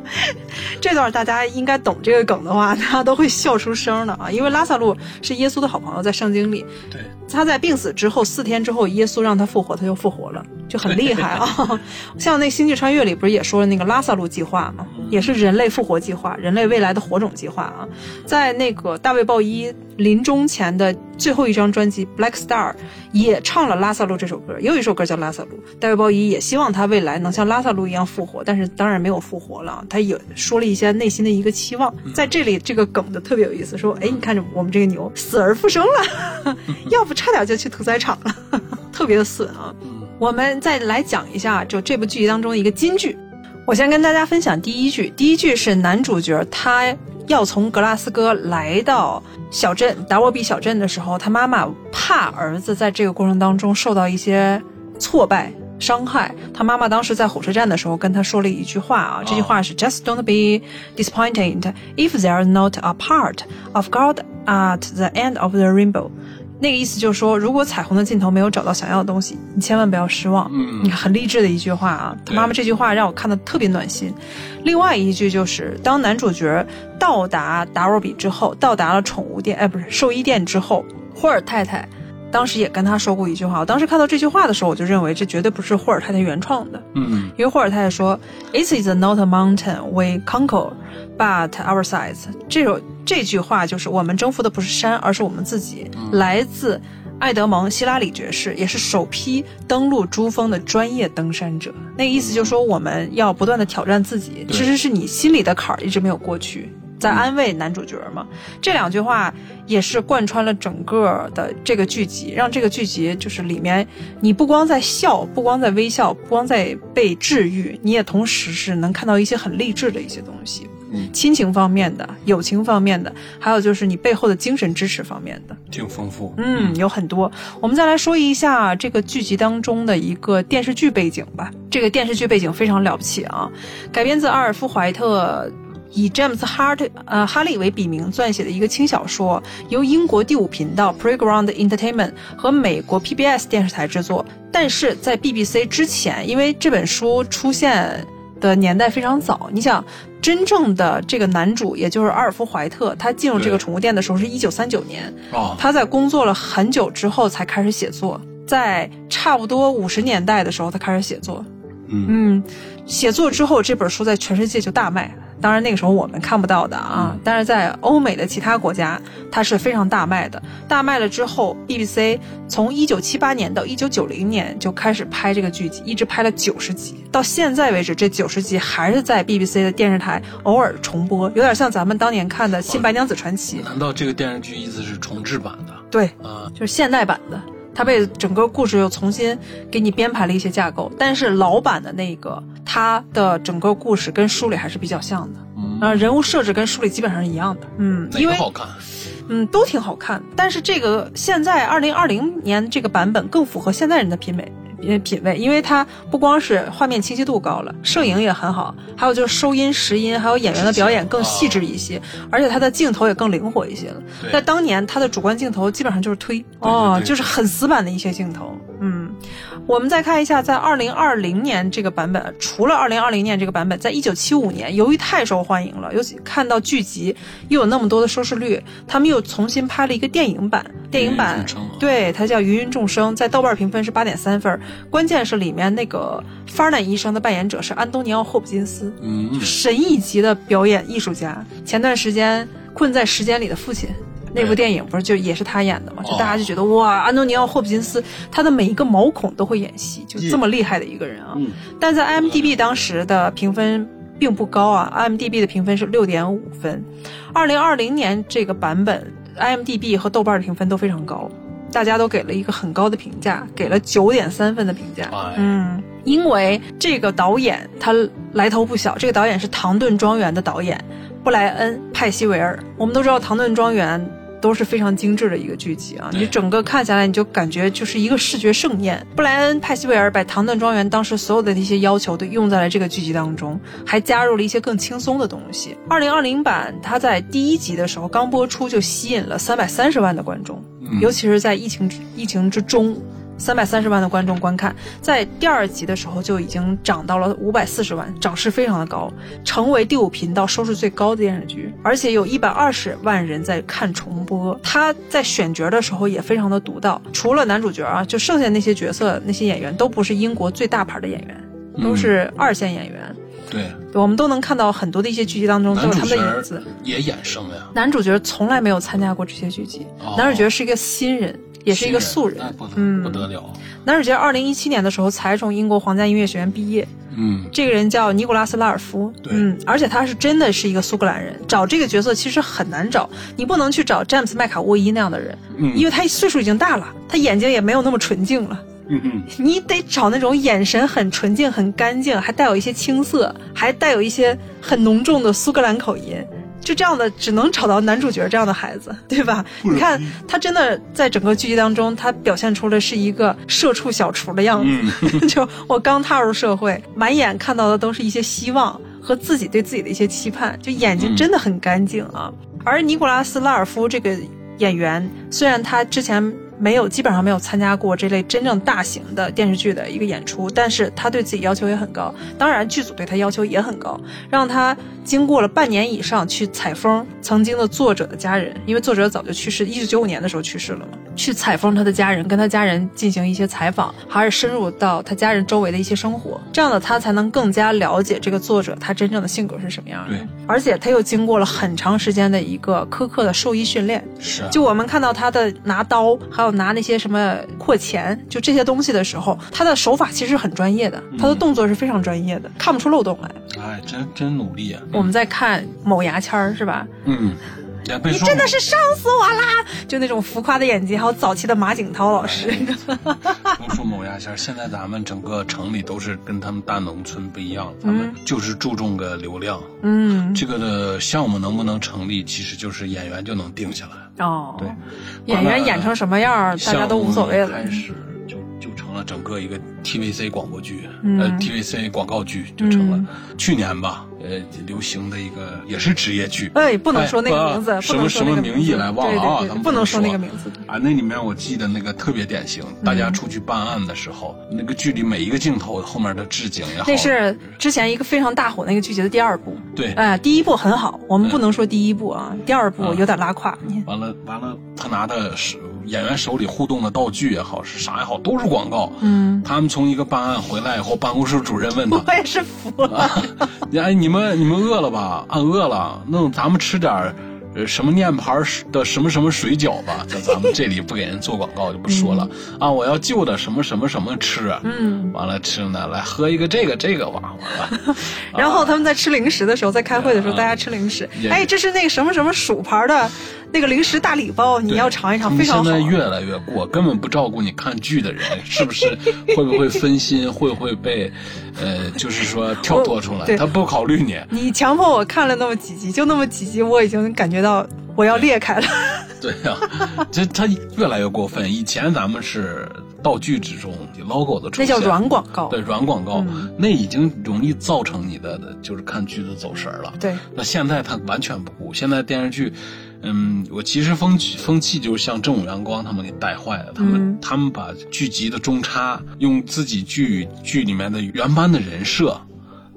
这段大家应该懂这个梗的话，大家都会笑出声的啊！因为拉萨路是耶稣的好朋友，在圣经里，对，他在病死之后四天之后，耶稣让他复活，他就复活了，就很厉害啊！像那《星际穿越》里不是也说了那个拉萨路计划吗？也是人类复活计划，人类未来的火种计划啊！在那个大卫鲍伊临终前的最后一张专辑《Black Star》也唱了拉萨路这首歌，也有一首歌叫拉萨路。大卫鲍伊也希望他未来能像拉萨路一样复活，但是当然没有复活了。他也说了一些内心的一个期望，在这里这个梗的特别有意思，说：“哎，你看着我们这个牛死而复生了，要不差点就去屠宰场了，特别的损啊。”我们再来讲一下，就这部剧集当中的一个金句。我先跟大家分享第一句，第一句是男主角他要从格拉斯哥来到小镇达沃比小镇的时候，他妈妈怕儿子在这个过程当中受到一些挫败。伤害他妈妈当时在火车站的时候跟他说了一句话啊，这句话是 Just don't be disappointed if there's not a part of God at the end of the rainbow。那个意思就是说，如果彩虹的尽头没有找到想要的东西，你千万不要失望。嗯，你看很励志的一句话啊，他妈妈这句话让我看的特别暖心。另外一句就是，当男主角到达达沃比之后，到达了宠物店，哎，不是兽医店之后，霍尔太太。当时也跟他说过一句话，我当时看到这句话的时候，我就认为这绝对不是霍尔太太原创的。嗯，因为霍尔太太说，It is not a mountain we conquer, but ourselves。这首这句话就是我们征服的不是山，而是我们自己。来自爱德蒙·希拉里爵士，也是首批登陆珠峰的专业登山者。那个意思就是说，我们要不断的挑战自己，其实是你心里的坎儿一直没有过去。在安慰男主角嘛，这两句话也是贯穿了整个的这个剧集，让这个剧集就是里面你不光在笑，不光在微笑，不光在被治愈，你也同时是能看到一些很励志的一些东西，亲情方面的、友情方面的，还有就是你背后的精神支持方面的，挺丰富。嗯，有很多。我们再来说一下这个剧集当中的一个电视剧背景吧。这个电视剧背景非常了不起啊，改编自阿尔夫·怀特。以 James Hart 呃哈利为笔名撰写的一个轻小说，由英国第五频道 Playground Entertainment 和美国 PBS 电视台制作。但是在 BBC 之前，因为这本书出现的年代非常早，你想，真正的这个男主也就是阿尔夫怀特，他进入这个宠物店的时候是一九三九年，他在工作了很久之后才开始写作，在差不多五十年代的时候他开始写作，嗯，写作之后这本书在全世界就大卖。当然，那个时候我们看不到的啊，但是在欧美的其他国家，它是非常大卖的。大卖了之后，BBC 从一九七八年到一九九零年就开始拍这个剧集，一直拍了九十集，到现在为止，这九十集还是在 BBC 的电视台偶尔重播，有点像咱们当年看的《新白娘子传奇》。难道这个电视剧意思是重制版的？对，啊，就是现代版的。它被整个故事又重新给你编排了一些架构，但是老版的那个，它的整个故事跟书里还是比较像的，啊，人物设置跟书里基本上是一样的，嗯，因为好看，嗯，都挺好看，但是这个现在二零二零年这个版本更符合现在人的品美呃品味，因为它不光是画面清晰度高了，摄影也很好，还有就是收音、拾音，还有演员的表演更细致一些，而且它的镜头也更灵活一些了。在当年，它的主观镜头基本上就是推哦，就是很死板的一些镜头。嗯，我们再看一下，在二零二零年这个版本，除了二零二零年这个版本，在一九七五年，由于太受欢迎了，尤其看到剧集又有那么多的收视率，他们又重新拍了一个电影版。电影版对它叫《芸芸众生》，在豆瓣评分是八点三分。关键是里面那个法尔南医生的扮演者是安东尼奥·霍普金斯，嗯，神一级的表演艺术家。前段时间《困在时间里的父亲》。那部电影不是就也是他演的吗？就大家就觉得哇，安东尼奥·霍普金斯他的每一个毛孔都会演戏，就这么厉害的一个人啊！但在 IMDB 当时的评分并不高啊，IMDB 的评分是六点五分。二零二零年这个版本，IMDB 和豆瓣的评分都非常高，大家都给了一个很高的评价，给了九点三分的评价。嗯，因为这个导演他来头不小，这个导演是《唐顿庄园》的导演布莱恩·派西维尔。我们都知道《唐顿庄园》。都是非常精致的一个剧集啊！你整个看下来，你就感觉就是一个视觉盛宴。布莱恩·派西维尔把《唐顿庄园》当时所有的那些要求都用在了这个剧集当中，还加入了一些更轻松的东西。二零二零版它在第一集的时候刚播出就吸引了三百三十万的观众，尤其是在疫情疫情之中。三百三十万的观众观看，在第二集的时候就已经涨到了五百四十万，涨势非常的高，成为第五频道收视最高的电视剧，而且有一百二十万人在看重播。他在选角的时候也非常的独到，除了男主角啊，就剩下那些角色那些演员都不是英国最大牌的演员，都是二线演员。对，我们都能看到很多的一些剧集当中都有他们的影子。也衍生呀。男主角从来没有参加过这些剧集，男主角是一个新人。也是一个素人，嗯，不得了。男主角二零一七年的时候才从英国皇家音乐学院毕业，嗯，这个人叫尼古拉斯拉尔夫，嗯，而且他是真的是一个苏格兰人。找这个角色其实很难找，你不能去找詹姆斯麦卡沃伊那样的人，嗯，因为他岁数已经大了，他眼睛也没有那么纯净了，嗯嗯，你得找那种眼神很纯净、很干净，还带有一些青涩，还带有一些很浓重的苏格兰口音。就这样的，只能找到男主角这样的孩子，对吧？你看他真的在整个剧集当中，他表现出的是一个社畜小厨的样子。就我刚踏入社会，满眼看到的都是一些希望和自己对自己的一些期盼，就眼睛真的很干净啊。而尼古拉斯拉尔夫这个演员，虽然他之前。没有，基本上没有参加过这类真正大型的电视剧的一个演出，但是他对自己要求也很高，当然剧组对他要求也很高，让他经过了半年以上去采风曾经的作者的家人，因为作者早就去世，一九九五年的时候去世了嘛，去采风他的家人，跟他家人进行一些采访，还是深入到他家人周围的一些生活，这样的他才能更加了解这个作者他真正的性格是什么样的。对，而且他又经过了很长时间的一个苛刻的兽医训练，是，就我们看到他的拿刀还有。拿那些什么扩钱，就这些东西的时候，他的手法其实很专业的，他的动作是非常专业的，看不出漏洞来。哎，真真努力啊！我们在看某牙签儿是吧？嗯。你真的是伤死我啦！就那种浮夸的演技，还有早期的马景涛老师。都说某牙仙，现在咱们整个城里都是跟他们大农村不一样，咱们就是注重个流量。嗯，这个的项目能不能成立，其实就是演员就能定下来。哦，对，演员演成什么样，大家都无所谓了。开始就就成了整个一个 TVC 广播剧，呃，TVC 广告剧就成了。去年吧。呃，流行的一个也是职业剧，哎，不能说那个名字，什么什么名义来忘了啊，咱们不能说那个名字啊。那里面我记得那个特别典型，大家出去办案的时候，那个剧里每一个镜头后面的置景也好，那是之前一个非常大火那个剧集的第二部，对，哎，第一部很好，我们不能说第一部啊，第二部有点拉胯。完了完了，他拿的是演员手里互动的道具也好，是啥也好，都是广告。嗯，他们从一个办案回来以后，办公室主任问他，我也是服了，哎，你们你们饿了？吧，俺饿了，那咱们吃点呃，什么念牌的什么什么水饺吧？在咱们这里不给人做广告就不说了啊！我要就的什么什么什么吃，嗯，完了吃呢，来喝一个这个这个吧，完了。然后他们在吃零食的时候，在开会的时候，大家吃零食，哎，这是那个什么什么薯牌的。那个零食大礼包，你要尝一尝，非常好。现在越来越过，根本不照顾你看剧的人，是不是？会不会分心？会不会被，呃，就是说跳脱出来？他不考虑你。你强迫我看了那么几集，就那么几集，我已经感觉到我要裂开了。对呀、这他越来越过分。以前咱们是道具之中 logo 的出现，那叫软广告。对软广告，嗯那已经容易造成你的就是看剧的走神儿了。对那现在他完全不顾，现在电视剧，嗯，我其实风气风气就是像正午阳光他们给带坏了，他们、嗯他们把剧集的中插用自己剧剧里面的原班的人设。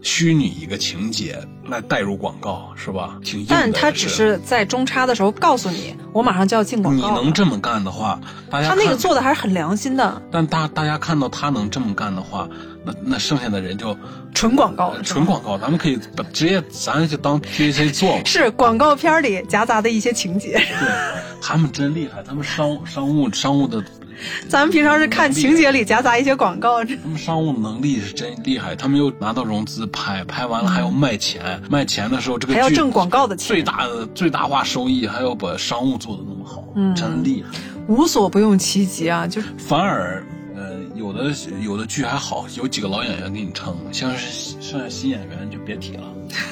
虚拟一个情节来带入广告是吧？挺硬的。但他只是在中插的时候告诉你，我马上就要进广告你。能这么干的话，大家他那个做的还是很良心的，但大大家看到他能这么干的话，那那剩下的人就纯广告，纯广告，咱们可以把直接咱就当 PVC 做嘛。是广告片里夹杂的一些情节。对，他们真厉害，他们商商务商务的，咱们平常是看情节里夹杂一些广告，他们商务能力是真厉害。他们又拿到融资拍，拍完了还要卖钱，卖钱的时候这个还要挣广告的钱最大的最大化收益，还要把商务做的那么好，嗯真厉害。无所不用其极啊！就是反而，呃，有的有的剧还好，有几个老演员给你撑，像是剩下新演员就别提了。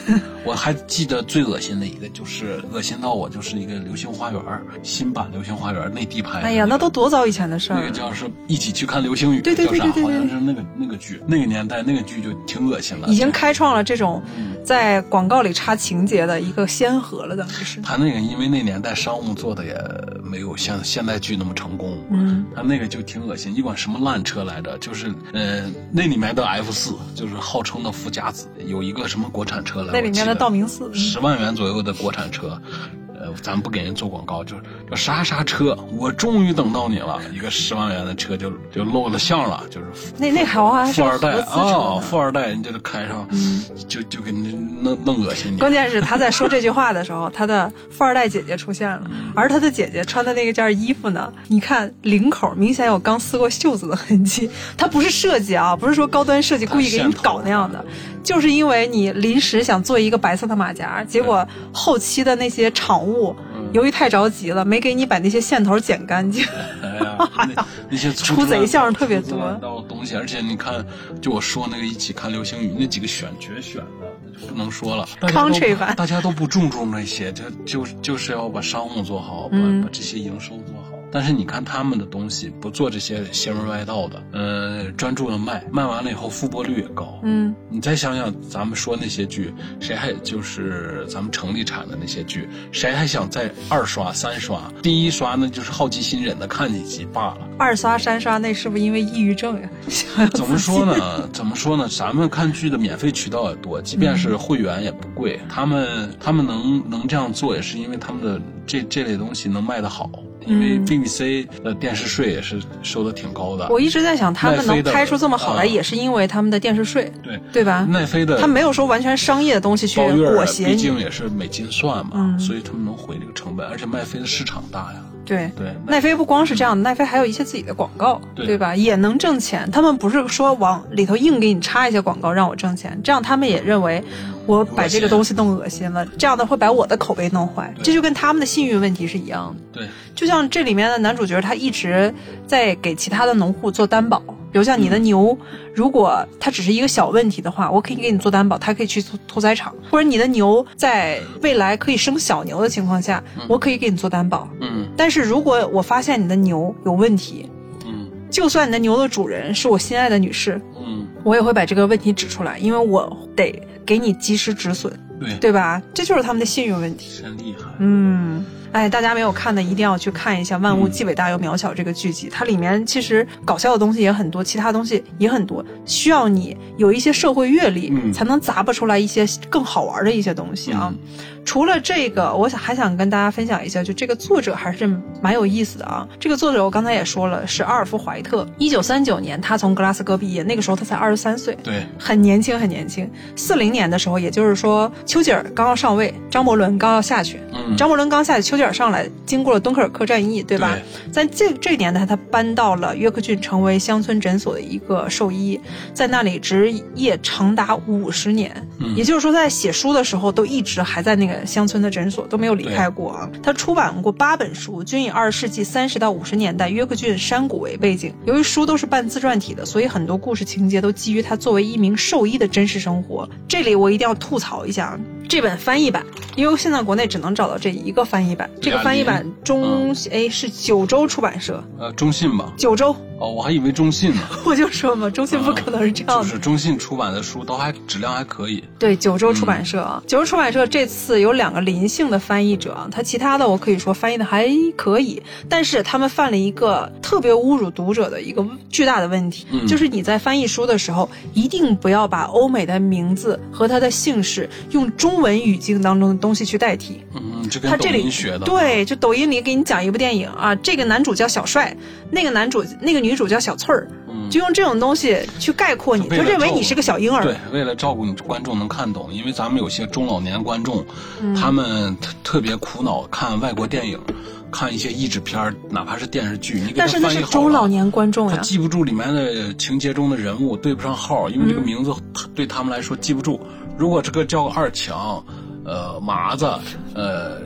我还记得最恶心的一个，就是恶心到我，就是一个《流星花园》新版《流星花园》内地拍的。哎呀，那都多早以前的事那个。叫是一起去看流星雨，对对对叫啥对对对好像是那个那个剧，那个年代那个剧就挺恶心了。已经开创了这种嗯在广告里插情节的一个先河了，等于是。他那个因为那年代商务做的也没有像现代剧那么成功，嗯，他那个就挺恶心，一管什么烂车来着？就是呃，那里面的 F 四就是号称的富家子，有一个什么国产车来，那里面的道明寺，嗯十万元左右的国产车。呃，咱不给人做广告，就是叫啥啥车，我终于等到你了。一个十万元的车就就露了相了，就是那那好像还富二代啊、富二代，人家就开上，就就给你弄弄恶心你。关键是他在说这句话的时候，他的富二代姐姐出现了，而他的姐姐穿的那个件衣服呢，你看领口明显有刚撕过袖子的痕迹。它不是设计啊，不是说高端设计故意给你搞那样的，就是因为你临时想做一个白色的马甲，结果后期的那些场务由于太着急了，没给你把那些线头剪干净。哎呀，那那些粗出贼乱相特别多到东西，而且你看，就我说那个一起看流星雨那几个选角选的，不能说了。大家都 Country 版大家都不注重那些，就就就是要把商务做好，把、嗯把这些营收做好。但是你看他们的东西，不做这些邪门歪道的，呃，专注的卖，卖完了以后复播率也高。嗯，你再想想，咱们说那些剧，谁还就是咱们城里产的那些剧，谁还想再二刷、三刷？第一刷那就是好奇心忍的看几集罢了。二刷三刷那是不是因为抑郁症呀？怎么说？呢？怎么说呢？咱们看剧的免费渠道也多，即便是会员也不贵。他们他们能能这样做，也是因为他们的这这类东西能卖得好。因为嗯 BBC 的电视税也是收的挺高的。我一直在想，他们能拍出这么好来，啊也是因为他们的电视税，对对吧？奈飞的他没有说完全商业的东西去裹挟毕竟。也是美金算嘛，嗯所以他们能回这个成本，而且奈飞的市场大呀。对，对，奈飞不光是这样的，奈飞还有一些自己的广告，对对吧？也能挣钱。他们不是说往里头硬给你插一些广告让我挣钱，这样他们也认为我把这个东西弄恶心了，这样的会把我的口碑弄坏。这就跟他们的信誉问题是一样的。对，就像这里面的男主角，他一直在给其他的农户做担保。比如像你的牛，如果它只是一个小问题的话，我可以给你做担保，它可以去屠屠宰场；或者你的牛在未来可以生小牛的情况下，我可以给你做担保。嗯但是如果我发现你的牛有问题，嗯就算你的牛的主人是我心爱的女士，嗯，我也会把这个问题指出来，因为我得给你及时止损，对，对吧？这就是他们的信用问题。真厉害。嗯，哎，大家没有看的一定要去看一下《万物既伟大又渺小》这个剧集，它里面其实搞笑的东西也很多，其他东西也很多，需要你有一些社会阅历，嗯。才能砸不出来一些更好玩的一些东西啊。除了这个，我想还想跟大家分享一下，就这个作者还是蛮有意思的啊。这个作者我刚才也说了，是阿尔夫怀特，一九三九年他从格拉斯哥毕业，那个时候他才二十三岁。对，很年轻，很年轻。四零年的时候，也就是说，丘吉尔刚要上位，张伯伦刚要下去。嗯张伯伦刚下去，丘吉尔上来，经过了敦刻尔克战役，对吧？在这这一年代，他搬到了约克郡，成为乡村诊所的一个兽医，在那里执业长达五十年。嗯也就是说，在写书的时候，都一直还在那个乡村的诊所，都没有离开过啊。他出版过八本书，均以二十世纪三十到五十年代约克郡山谷为背景。由于书都是半自传体的，所以很多故事情节都基于他作为一名兽医的真实生活。这里我一定要吐槽一下，这本翻译版，因为现在国内只能找到这一个翻译版。这个翻译版中哎是九州出版社，呃，中信吧？九州。哦，我还以为中信呢。我就说嘛，中信不可能是这样的。就是中信出版的书都还质量还可以。对，九州出版社啊，九州出版社这次有两个灵性的翻译者，他其他的我可以说翻译的还可以，但是他们犯了一个特别侮辱读者的一个巨大的问题，就是你在翻译书的时候，一定不要把欧美的名字和他的姓氏用中文语境当中的东西去代替。嗯，这跟抖音学的。对，就抖音里给你讲一部电影啊，这个男主叫小帅，那个男主那个女。主叫小翠儿，就用这种东西去概括你，就认为你是个小婴儿。对，为了照顾你观众能看懂，因为咱们有些中老年观众，他们特特别苦恼看外国电影，看一些译制片哪怕是电视剧，你给他翻译好但是那是中老年观众呀，他记不住里面的情节中的人物，对不上号，因为这个名字对他们来说记不住。如果这个叫二强。呃，麻子，呃，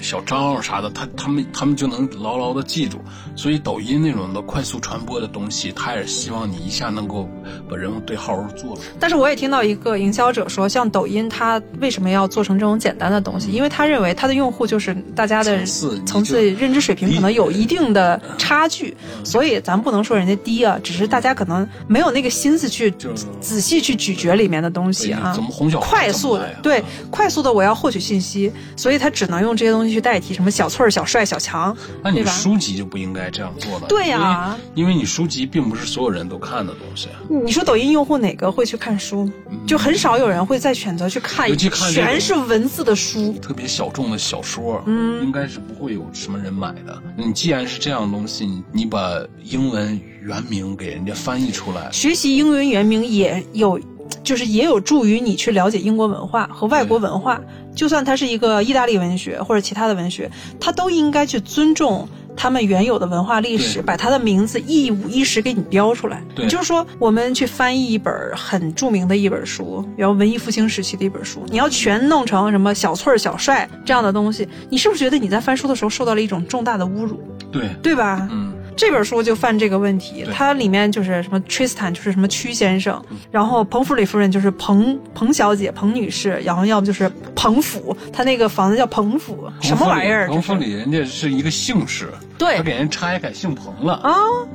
小张啥的，他他们他们就能牢牢的记住。所以抖音那种的快速传播的东西，他也希望你一下能够把人物对号入座。但是我也听到一个营销者说，像抖音，他为什么要做成这种简单的东西？因为他认为他的用户就是大家的层次认知水平可能有一定的差距，所以咱不能说人家低啊，只是大家可能没有那个心思去仔细去咀嚼里面的东西啊。怎么哄小快速的对快速的我。我要获取信息，所以他只能用这些东西去代替什么小翠儿、小帅、小强，那你书籍就不应该这样做了。对呀，因为你书籍并不是所有人都看的东西。你说抖音用户哪个会去看书？就很少有人会再选择去看，尤其看全是文字的书，特别小众的小说，嗯，应该是不会有什么人买的。你既然是这样东西，你把英文原名给人家翻译出来，学习英文原名也有。就是也有助于你去了解英国文化和外国文化，就算它是一个意大利文学或者其他的文学，它都应该去尊重他们原有的文化历史，把它的名字一五一十给你标出来。对，就是说我们去翻译一本很著名的一本书，然后文艺复兴时期的一本书，你要全弄成什么小翠儿、小帅这样的东西，你是不是觉得你在翻书的时候受到了一种重大的侮辱？对，对吧？嗯。这本书就犯这个问题，它里面就是什么 Tristan 就是什么屈先生，然后彭弗里夫人就是彭彭小姐彭女士，然后要不就是彭府，他那个房子叫彭府，什么玩意儿？彭府里人家是一个姓氏。对，他给人拆改姓彭了啊，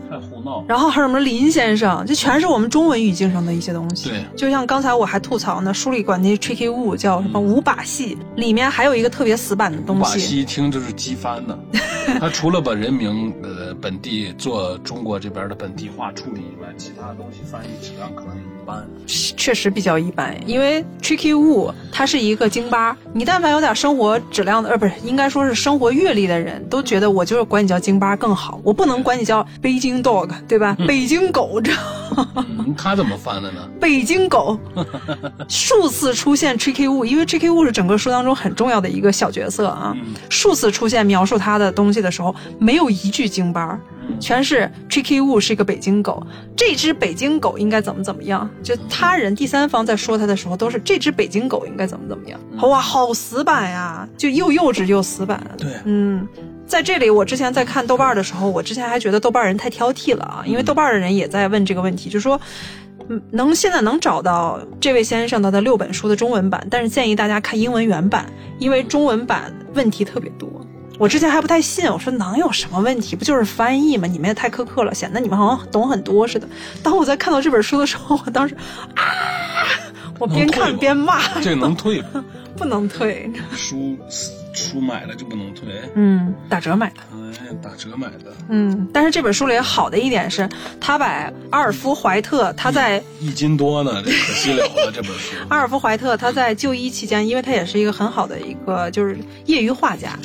太胡闹。然后还有什么林先生，这全是我们中文语境上的一些东西。对，就像刚才我还吐槽呢，书里管那 tricky w o 叫什么五把戏，里面还有一个特别死板的东西。五把戏一听就是机翻的，他除了把人名呃本地做中国这边的本地化处理以外，其他东西翻译质量可能般。确实比较一般，因为 tricky 物它是一个京巴，你但凡有点生活质量的，呃，不是，应该说是生活阅历的人都觉得我就是管你叫。京巴更好，我不能管你叫北京 dog，对吧？北京狗，这他怎么翻的呢？北京狗，数次出现 Tricky Wu，因为 Tricky Wu 是整个书当中很重要的一个小角色啊。数次出现描述他的东西的时候，没有一句京巴，全是 Tricky Wu 是一个北京狗。这只北京狗应该怎么怎么样？就他人第三方在说他的时候，都是这只北京狗应该怎么怎么样。哇，好死板呀！就又幼稚又死板。对，嗯。在这里，我之前在看豆瓣的时候，我之前还觉得豆瓣人太挑剔了啊，因为豆瓣的人也在问这个问题，就说，嗯，能现在能找到这位先生的的六本书的中文版，但是建议大家看英文原版，因为中文版问题特别多。我之前还不太信，我说能有什么问题？不就是翻译吗？你们也太苛刻了，显得你们好像懂很多似的。当我在看到这本书的时候，我当时啊，我边看边骂。这能退吗 不能退。书。书买了就不能退，嗯，打折买的，哎，打折买的，嗯，但是这本书里好的一点是，他把阿尔夫怀特他在一斤多呢，这可惜了了这本书。阿尔夫怀特他在就医期间，因为他也是一个很好的一个就是业余画家，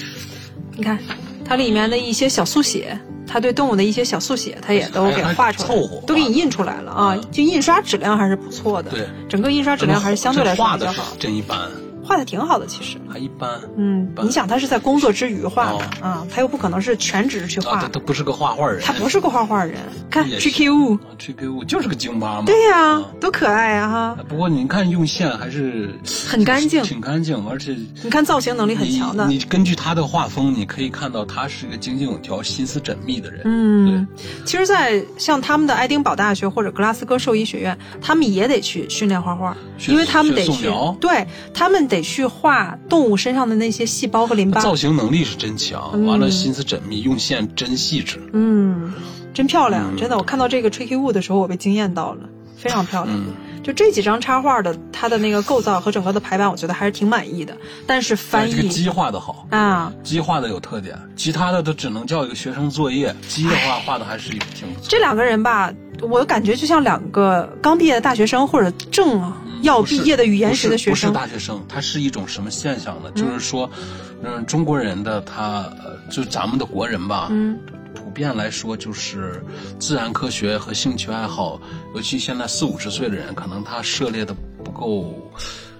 你看它里面的一些小速写，它对动物的一些小速写，它也都给画出来，都给你印出来了啊，就印刷质量还是不错的，对，整个印刷质量还是相对来说比较好，真一般。画的挺好的，其实还一般。嗯，你想他是在工作之余画的啊，他又不可能是全职去画。他不是个画画人。他不是个画画人。看 GQ，GQ 就是个京巴嘛。对呀，多可爱呀哈。不过你看用线还是 很干净，挺干净，而且你看造型能力很强的。你根据他的画风，你可以看到他是一个井井有条、心思缜密的人。嗯，其实，在像他们的爱丁堡大学或者格拉斯哥兽医学院，他们也得去训练画画，因为他们得去，对他们得。得去画动物身上的那些细胞和淋巴。造型能力是真强，完了心思缜密，用线真细致。嗯，真漂亮，真的。我看到这个 Tricky Wood 的时候，我被惊艳到了，非常漂亮。就这几张插画的，它的那个构造和整个的排版，我觉得还是挺满意的。但是翻译，这个鸡画的好啊，鸡画的有特点，其他的都只能叫一个学生作业。鸡的话画的还是挺不错。这两个人吧，我感觉就像两个刚毕业的大学生，或者正要毕业的语言学的学生。不是大学生，它是一种什么现象呢？就是说，嗯，中国人的他，就咱们的国人吧，嗯。普遍来说，就是自然科学和兴趣爱好，尤其现在四五十岁的人，可能他涉猎的不够，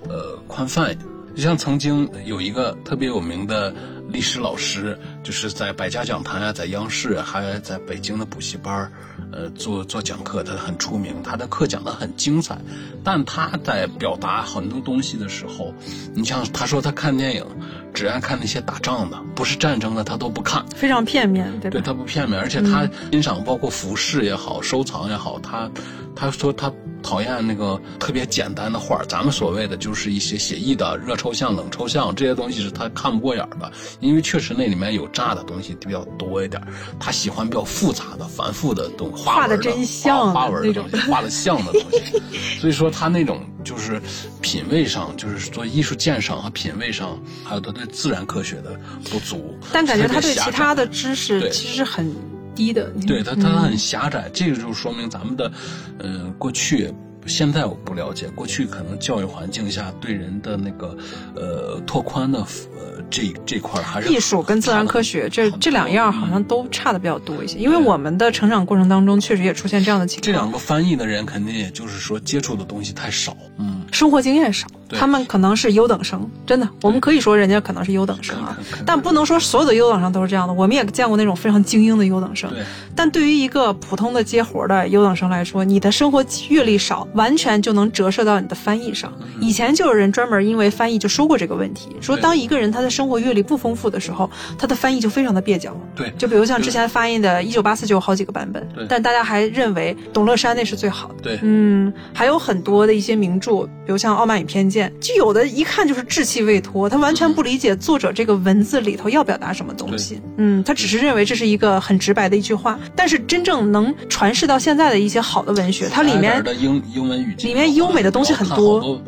呃，宽泛。就像曾经有一个特别有名的历史老师，就是在百家讲坛啊，在央视，还在北京的补习班呃，做做讲课，他很出名，他的课讲得很精彩。但他在表达很多东西的时候，你像他说他看电影。只爱看那些打仗的，不是战争的，他都不看，非常片面，对吧？对他不片面，而且他欣赏包括服饰也好，收藏也好，他他说他讨厌那个特别简单的画咱们所谓的就是一些写意的热抽象、冷抽象这些东西是他看不过眼的，因为确实那里面有炸的东西比较多一点，他喜欢比较复杂的、繁复的东画的真像花纹那种。画的像的东西，所以说他那种就是品味上，就是做艺术鉴赏和品味上，还有他。对自然科学的不足，但感觉他对其他的知识其实很低的。对它，它很狭窄，这个就说明咱们的，呃，过去。现在我不了解，过去可能教育环境下对人的那个，呃，拓宽的，呃，这这块还是艺术跟自然科学这这两样好像都差的比较多一些。因为我们的成长过程当中确实也出现这样的情况。这两个翻译的人肯定也就是说接触的东西太少，嗯，生活经验少，他们可能是优等生，真的，我们可以说人家可能是优等生啊，但不能说所有的优等生都是这样的。我们也见过那种非常精英的优等生，但对于一个普通的接活的优等生来说，你的生活阅历少。完全就能折射到你的翻译上。以前就有人专门因为翻译就说过这个问题，说当一个人他的生活阅历不丰富的时候，他的翻译就非常的蹩脚。对，就比如像之前翻译的《一九八四》就有好几个版本，但大家还认为董乐山那是最好的。对，嗯，还有很多的一些名著，比如像《傲慢与偏见》，就有的一看就是稚气未脱，他完全不理解作者这个文字里头要表达什么东西。嗯，他只是认为这是一个很直白的一句话，但是真正能传世到现在的一些好的文学，它里面的英英。里面优美的东西很多。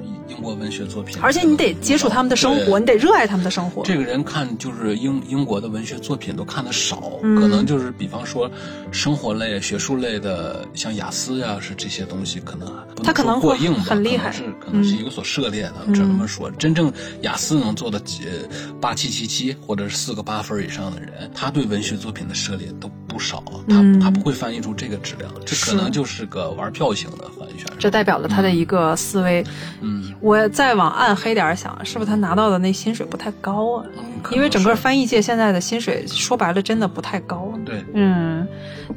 英国文学作品，而且你得接触他们的生活，你得热爱他们的生活。这个人看就是英英国的文学作品都看的少，可能就是比方说生活类、学术类的，像雅思呀是这些东西，可能他可能过硬吧，很厉害，是可能是有所涉猎的，只能说真正雅思能做的几八七七七或者是四个八分以上的人，他对文学作品的涉猎都不少，他他不会翻译出这个质量，这可能就是个玩票型的翻译选手。这代表了他的一个思维，嗯。我我再往暗黑点想，是不是他拿到的那薪水不太高啊？因为整个翻译界现在的薪水说白了真的不太高。对，嗯，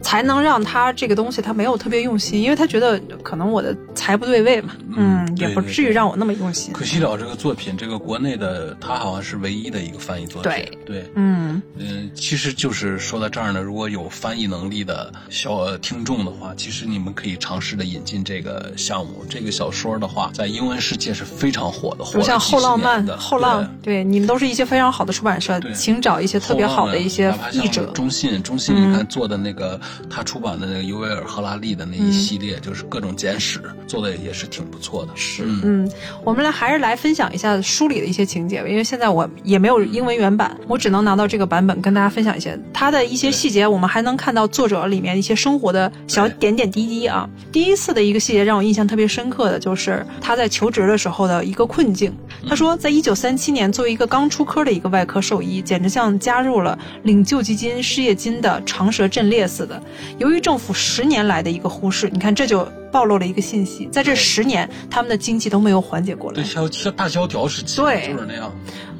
才能让他这个东西他没有特别用心，因为他觉得可能我的才不对位嘛。嗯，也不至于让我那么用心。可惜了这个作品，这个国内的他好像是唯一的一个翻译作品。对对，嗯嗯，其实就是说到这儿呢，如果有翻译能力的小听众的话，其实你们可以尝试的引进这个项目。这个小说的话，在英文世界。是非常火的，如像后浪漫、后浪，对，你们都是一些非常好的出版社，请找一些特别好的一些译者。中信，中信，你看做的那个他出版的那个尤维尔·赫拉利的那一系列，就是各种简史，做的也是挺不错的。是，嗯，我们来还是来分享一下书里的一些情节吧，因为现在我也没有英文原版，我只能拿到这个版本跟大家分享一些他的一些细节。我们还能看到作者里面一些生活的小点点滴滴啊。第一次的一个细节让我印象特别深刻的就是他在求职的时候。时候的一个困境。他说，在一九三七年，作为一个刚出科的一个外科兽医，简直像加入了领救济金、失业金的长蛇阵列似的。由于政府十年来的一个忽视，你看这就暴露了一个信息：在这十年，他们的经济都没有缓解过来。对，萧大萧条时期，对，就是那样。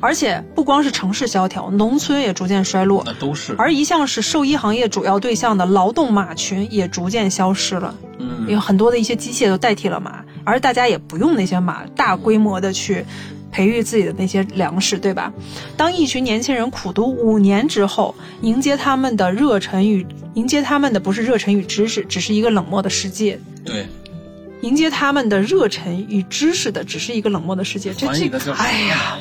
而且不光是城市萧条，农村也逐渐衰落。那都是。而一向是兽医行业主要对象的劳动马群也逐渐消失了。嗯，有很多的一些机械都代替了马。而大家也不用那些马大规模的去培育自己的那些粮食，对吧？当一群年轻人苦读五年之后，迎接他们的热忱与迎接他们的不是热忱与知识，只是一个冷漠的世界。对。迎接他们的热忱与知识的只是一个冷漠的世界。这这，哎呀，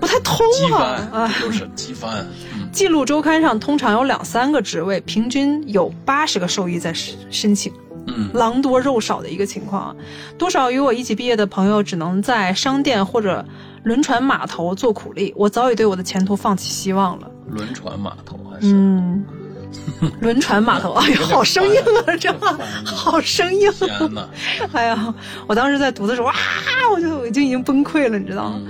不太通啊！啊，就是机翻。记录周刊上通常有两三个职位，平均有八十个受益在申请。嗯，狼多肉少的一个情况。多少与我一起毕业的朋友只能在商店或者轮船码头做苦力。我早已对我的前途放弃希望了。轮船码头还是？嗯。轮船码头，哎呀，好生硬啊，这好生硬！天哪！哎呀，我当时在读的时候，哇，我就我就已经崩溃了，你知道吗？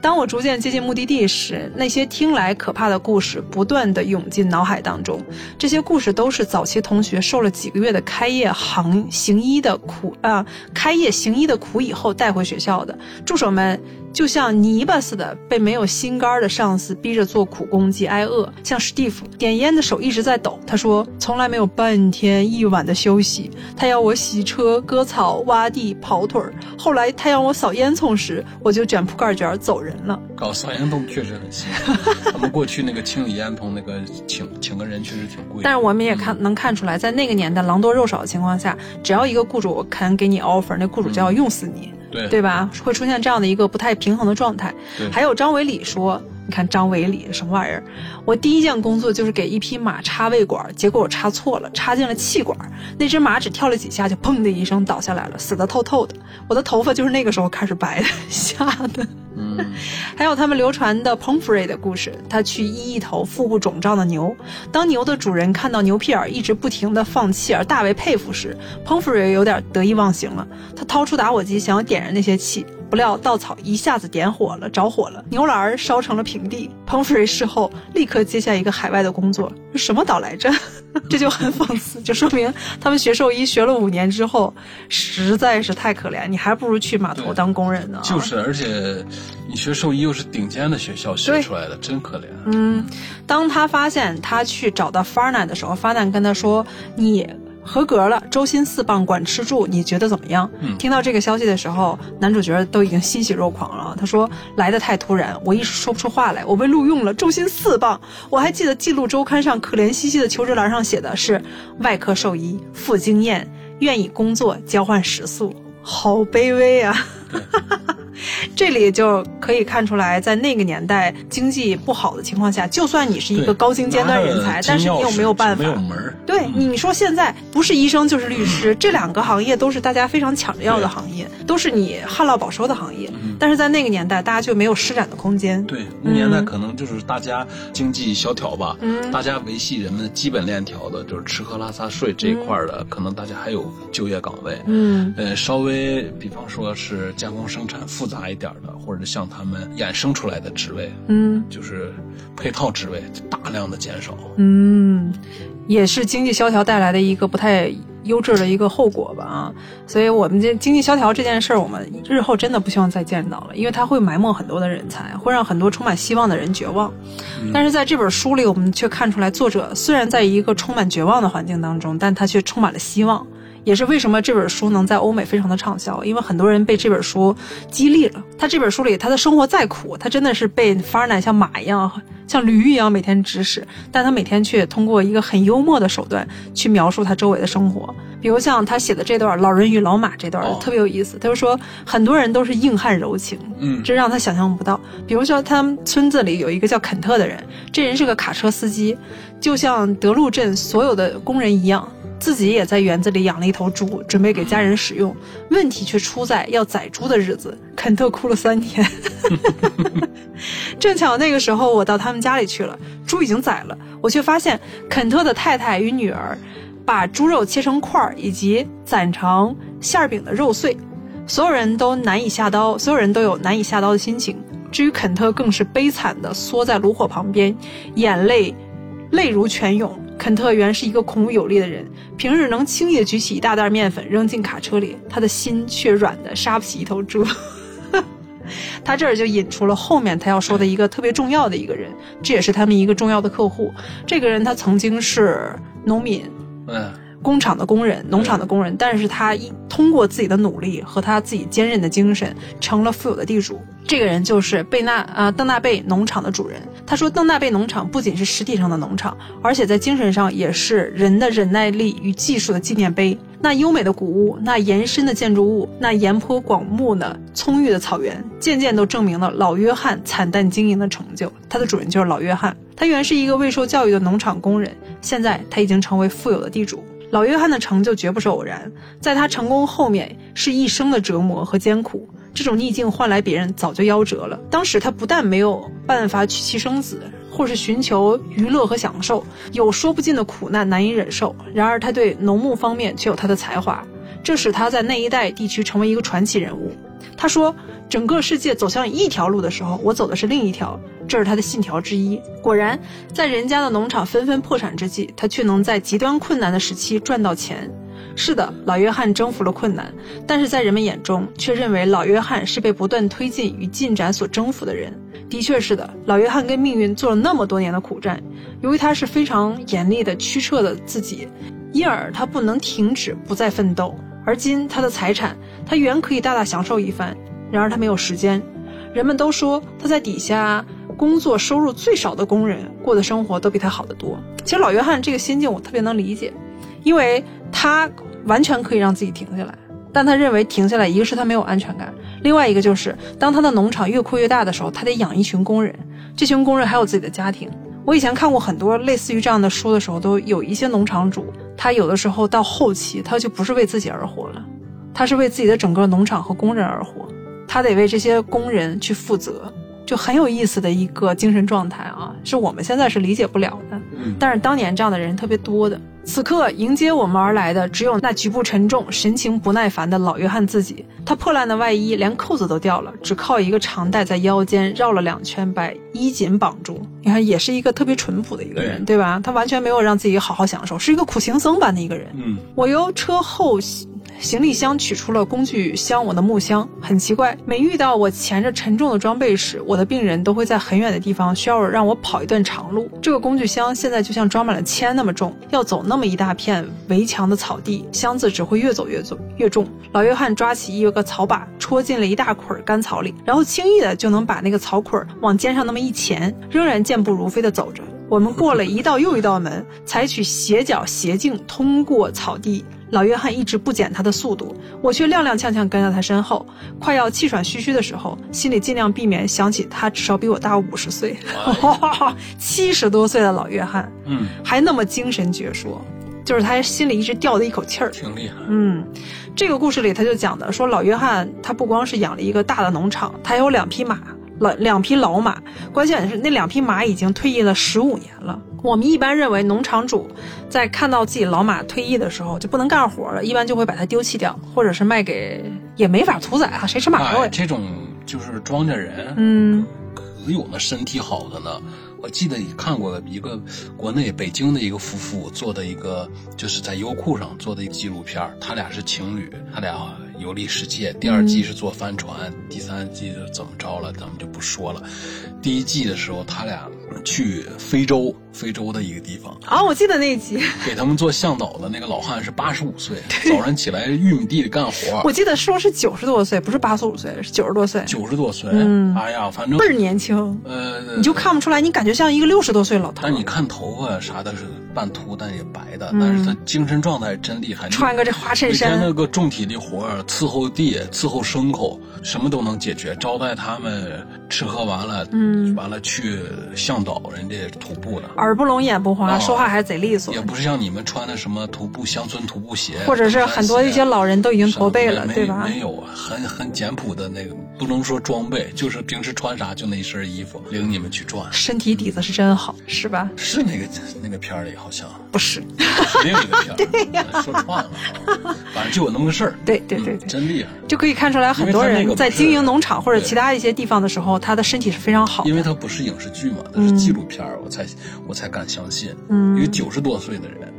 当我逐渐接近目的地时，那些听来可怕的故事不断的涌进脑海当中。这些故事都是早期同学受了几个月的开业行行医的苦啊，开业行医的苦以后带回学校的。助手们。就像泥巴似的，被没有心肝的上司逼着做苦工及挨饿。像史蒂夫点烟的手一直在抖。他说从来没有半天一晚的休息。他要我洗车、割草、挖地、跑腿儿。后来他让我扫烟囱时，我就卷铺盖卷走人了。搞扫烟囱确实很辛苦。他们过去那个清理烟囱，那个请请个人确实挺贵。但是我们也看能看出来，在那个年代狼多肉少的情况下，只要一个雇主肯给你 offer，那雇主就要用死你。对对吧？会出现这样的一个不太平衡的状态。还有张伟礼说：“你看张伟礼什么玩意儿？我第一件工作就是给一匹马插胃管，结果我插错了，插进了气管。那只马只跳了几下，就砰的一声倒下来了，死得透透的。我的头发就是那个时候开始白的，吓的。”还有他们流传的 Pomfrey 的故事，他去医一头腹部肿胀的牛。当牛的主人看到牛屁眼一直不停的放气而大为佩服时，Pomfrey 有点得意忘形了。他掏出打火机想要点燃那些气。不料稻草一下子点火了，着火了，牛栏烧成了平地。彭弗瑞事后立刻接下一个海外的工作，什么岛来着？这就很讽刺，就说明他们学兽医学了五年之后，实在是太可怜，你还不如去码头当工人呢。就是，而且你学兽医又是顶尖的学校学出来的，真可怜。嗯，当他发现他去找到 Farnan 的时候，Farnan 跟他说：“你。”合格了，周薪四磅，管吃住，你觉得怎么样？听到这个消息的时候，男主角都已经欣喜若狂了。他说：“来的太突然，我一时说不出话来。我被录用了，周薪四磅。我还记得《记录周刊》上可怜兮兮的求职栏上写的是外科兽医，富经验，愿意工作交换食宿，好卑微啊！”这里就可以看出来，在那个年代经济不好的情况下，就算你是一个高精尖端人才，但是你又没有办法。没有门对，你说现在不是医生就是律师，这两个行业都是大家非常抢着要的行业，都是你旱涝保收的行业。但是在那个年代，大家就没有施展的空间。对，那年代可能就是大家经济萧条吧，嗯大家维系人们的基本链条的，就是吃喝拉撒睡这一块的，可能大家还有就业岗位。嗯，呃，稍微比方说是加工生产复杂一点的，或者像他们衍生出来的职位，嗯，就是配套职位大量的减少，嗯，也是经济萧条带来的一个不太优质的一个后果吧啊，所以我们这经济萧条这件事儿，我们日后真的不希望再见到了，因为它会埋没很多的人才，会让很多充满希望的人绝望。但是在这本书里，我们却看出来，作者虽然在一个充满绝望的环境当中，但他却充满了希望。也是为什么这本书能在欧美非常的畅销，因为很多人被这本书激励了。他这本书里，他的生活再苦，他真的是被法尔南像马一样、像驴一样每天指使，但他每天却通过一个很幽默的手段去描述他周围的生活。比如像他写的这段《老人与老马》这段特别有意思，他就说很多人都是硬汉柔情，嗯，这让他想象不到。比如说他们村子里有一个叫肯特的人，这人是个卡车司机，就像德路镇所有的工人一样。自己也在园子里养了一头猪，准备给家人使用。问题却出在要宰猪的日子，肯特哭了三天。正巧那个时候我到他们家里去了，猪已经宰了，我却发现肯特的太太与女儿把猪肉切成块儿，以及攒成馅饼的肉碎。所有人都难以下刀，所有人都有难以下刀的心情。至于肯特，更是悲惨的缩在炉火旁边，眼泪泪如泉涌。肯特原是一个孔武有力的人，平日能轻易举起一大袋面粉扔进卡车里，他的心却软的杀不起一头猪。他这儿就引出了后面他要说的一个特别重要的一个人，这也是他们一个重要的客户。这个人他曾经是农民，嗯，工厂的工人，农场的工人，但是他一通过自己的努力和他自己坚韧的精神，成了富有的地主。这个人就是贝纳啊邓纳贝农场的主人。他说，邓纳贝农场不仅是实体上的农场，而且在精神上也是人的忍耐力与技术的纪念碑。那优美的谷物，那延伸的建筑物，那沿坡广袤的葱郁的草原，渐渐都证明了老约翰惨淡经营的成就。他的主人就是老约翰，他原是一个未受教育的农场工人，现在他已经成为富有的地主。老约翰的成就绝不是偶然，在他成功后面是一生的折磨和艰苦。这种逆境换来别人早就夭折了。当时他不但没有办法娶妻生子，或是寻求娱乐和享受，有说不尽的苦难难以忍受。然而他对农牧方面却有他的才华，这使他在那一带地区成为一个传奇人物。他说：“整个世界走向一条路的时候，我走的是另一条。”这是他的信条之一。果然，在人家的农场纷纷破产之际，他却能在极端困难的时期赚到钱。是的，老约翰征服了困难，但是在人们眼中却认为老约翰是被不断推进与进展所征服的人。的确是的，老约翰跟命运做了那么多年的苦战，由于他是非常严厉的驱策的自己，因而他不能停止不再奋斗。而今他的财产，他原可以大大享受一番，然而他没有时间。人们都说他在底下工作，收入最少的工人过的生活都比他好得多。其实老约翰这个心境我特别能理解，因为他。完全可以让自己停下来，但他认为停下来，一个是他没有安全感，另外一个就是当他的农场越扩越大的时候，他得养一群工人，这群工人还有自己的家庭。我以前看过很多类似于这样的书的时候，都有一些农场主，他有的时候到后期，他就不是为自己而活了，他是为自己的整个农场和工人而活，他得为这些工人去负责，就很有意思的一个精神状态啊，是我们现在是理解不了的，但是当年这样的人特别多的。此刻迎接我们而来的，只有那局部沉重、神情不耐烦的老约翰自己。他破烂的外衣连扣子都掉了，只靠一个长带在腰间绕了两圈，把衣襟绑住。你看，也是一个特别淳朴的一个人，对吧？他完全没有让自己好好享受，是一个苦行僧般的一个人。嗯，我由车后。行李箱取出了工具箱，我的木箱很奇怪。每遇到我钳着沉重的装备时，我的病人都会在很远的地方需要让我跑一段长路。这个工具箱现在就像装满了铅那么重，要走那么一大片围墙的草地，箱子只会越走越重越重。老约翰抓起一个草把，戳进了一大捆干草里，然后轻易的就能把那个草捆往肩上那么一钳，仍然健步如飞的走着。我们过了一道又一道门，采取斜角斜径通过草地。老约翰一直不减他的速度，我却踉踉跄跄跟在他身后。快要气喘吁吁的时候，心里尽量避免想起他至少比我大五十岁，七十多岁的老约翰，嗯，还那么精神矍铄，就是他心里一直吊着一口气儿，挺厉害。嗯，这个故事里他就讲的说，老约翰他不光是养了一个大的农场，他有两匹马。老两匹老马，关键是那两匹马已经退役了十五年了。我们一般认为，农场主在看到自己老马退役的时候就不能干活了，一般就会把它丢弃掉，或者是卖给，也没法屠宰啊，谁吃马肉呀？这种就是庄稼人，嗯，可有那身体好的呢。我记得你看过一个国内北京的一个夫妇做的一个，就是在优酷上做的一个纪录片他俩是情侣，他俩游历世界。第二季是坐帆船，第三季怎么着了，咱们就不说了。第一季的时候，他俩去非洲。非洲的一个地方啊，我记得那一集，给他们做向导的那个老汉是八十五岁，早上起来玉米地里干活。我记得说是九十多岁，不是八十五岁，是九十多岁。九十多岁，嗯，哎呀，反正倍儿年轻。呃，你就看不出来，你感觉像一个六十多岁老头。但你看头发啥的是半秃，但也白的，但是他精神状态真厉害。穿个这花衬衫，每天那个重体力活伺候地，伺候牲口，什么都能解决，招待他们吃喝完了，嗯，完了去向导人家徒步的。耳不聋眼不花，说话还贼利索。也不是像你们穿的什么徒步乡村徒步鞋，或者是很多一些老人都已经驼背了，对吧？没有啊，很很简朴的那个，不能说装备，就是平时穿啥就那一身衣服，领你们去转。身体底子是真好，是吧？是那个那个片里好像不是，是另一个片儿，说串了。反正就有那么个事儿。对对对对，真厉害。就可以看出来，很多人在经营农场或者其他一些地方的时候，他的身体是非常好。因为他不是影视剧嘛，他是纪录片我才我才敢相信。嗯，一个九十多岁的人，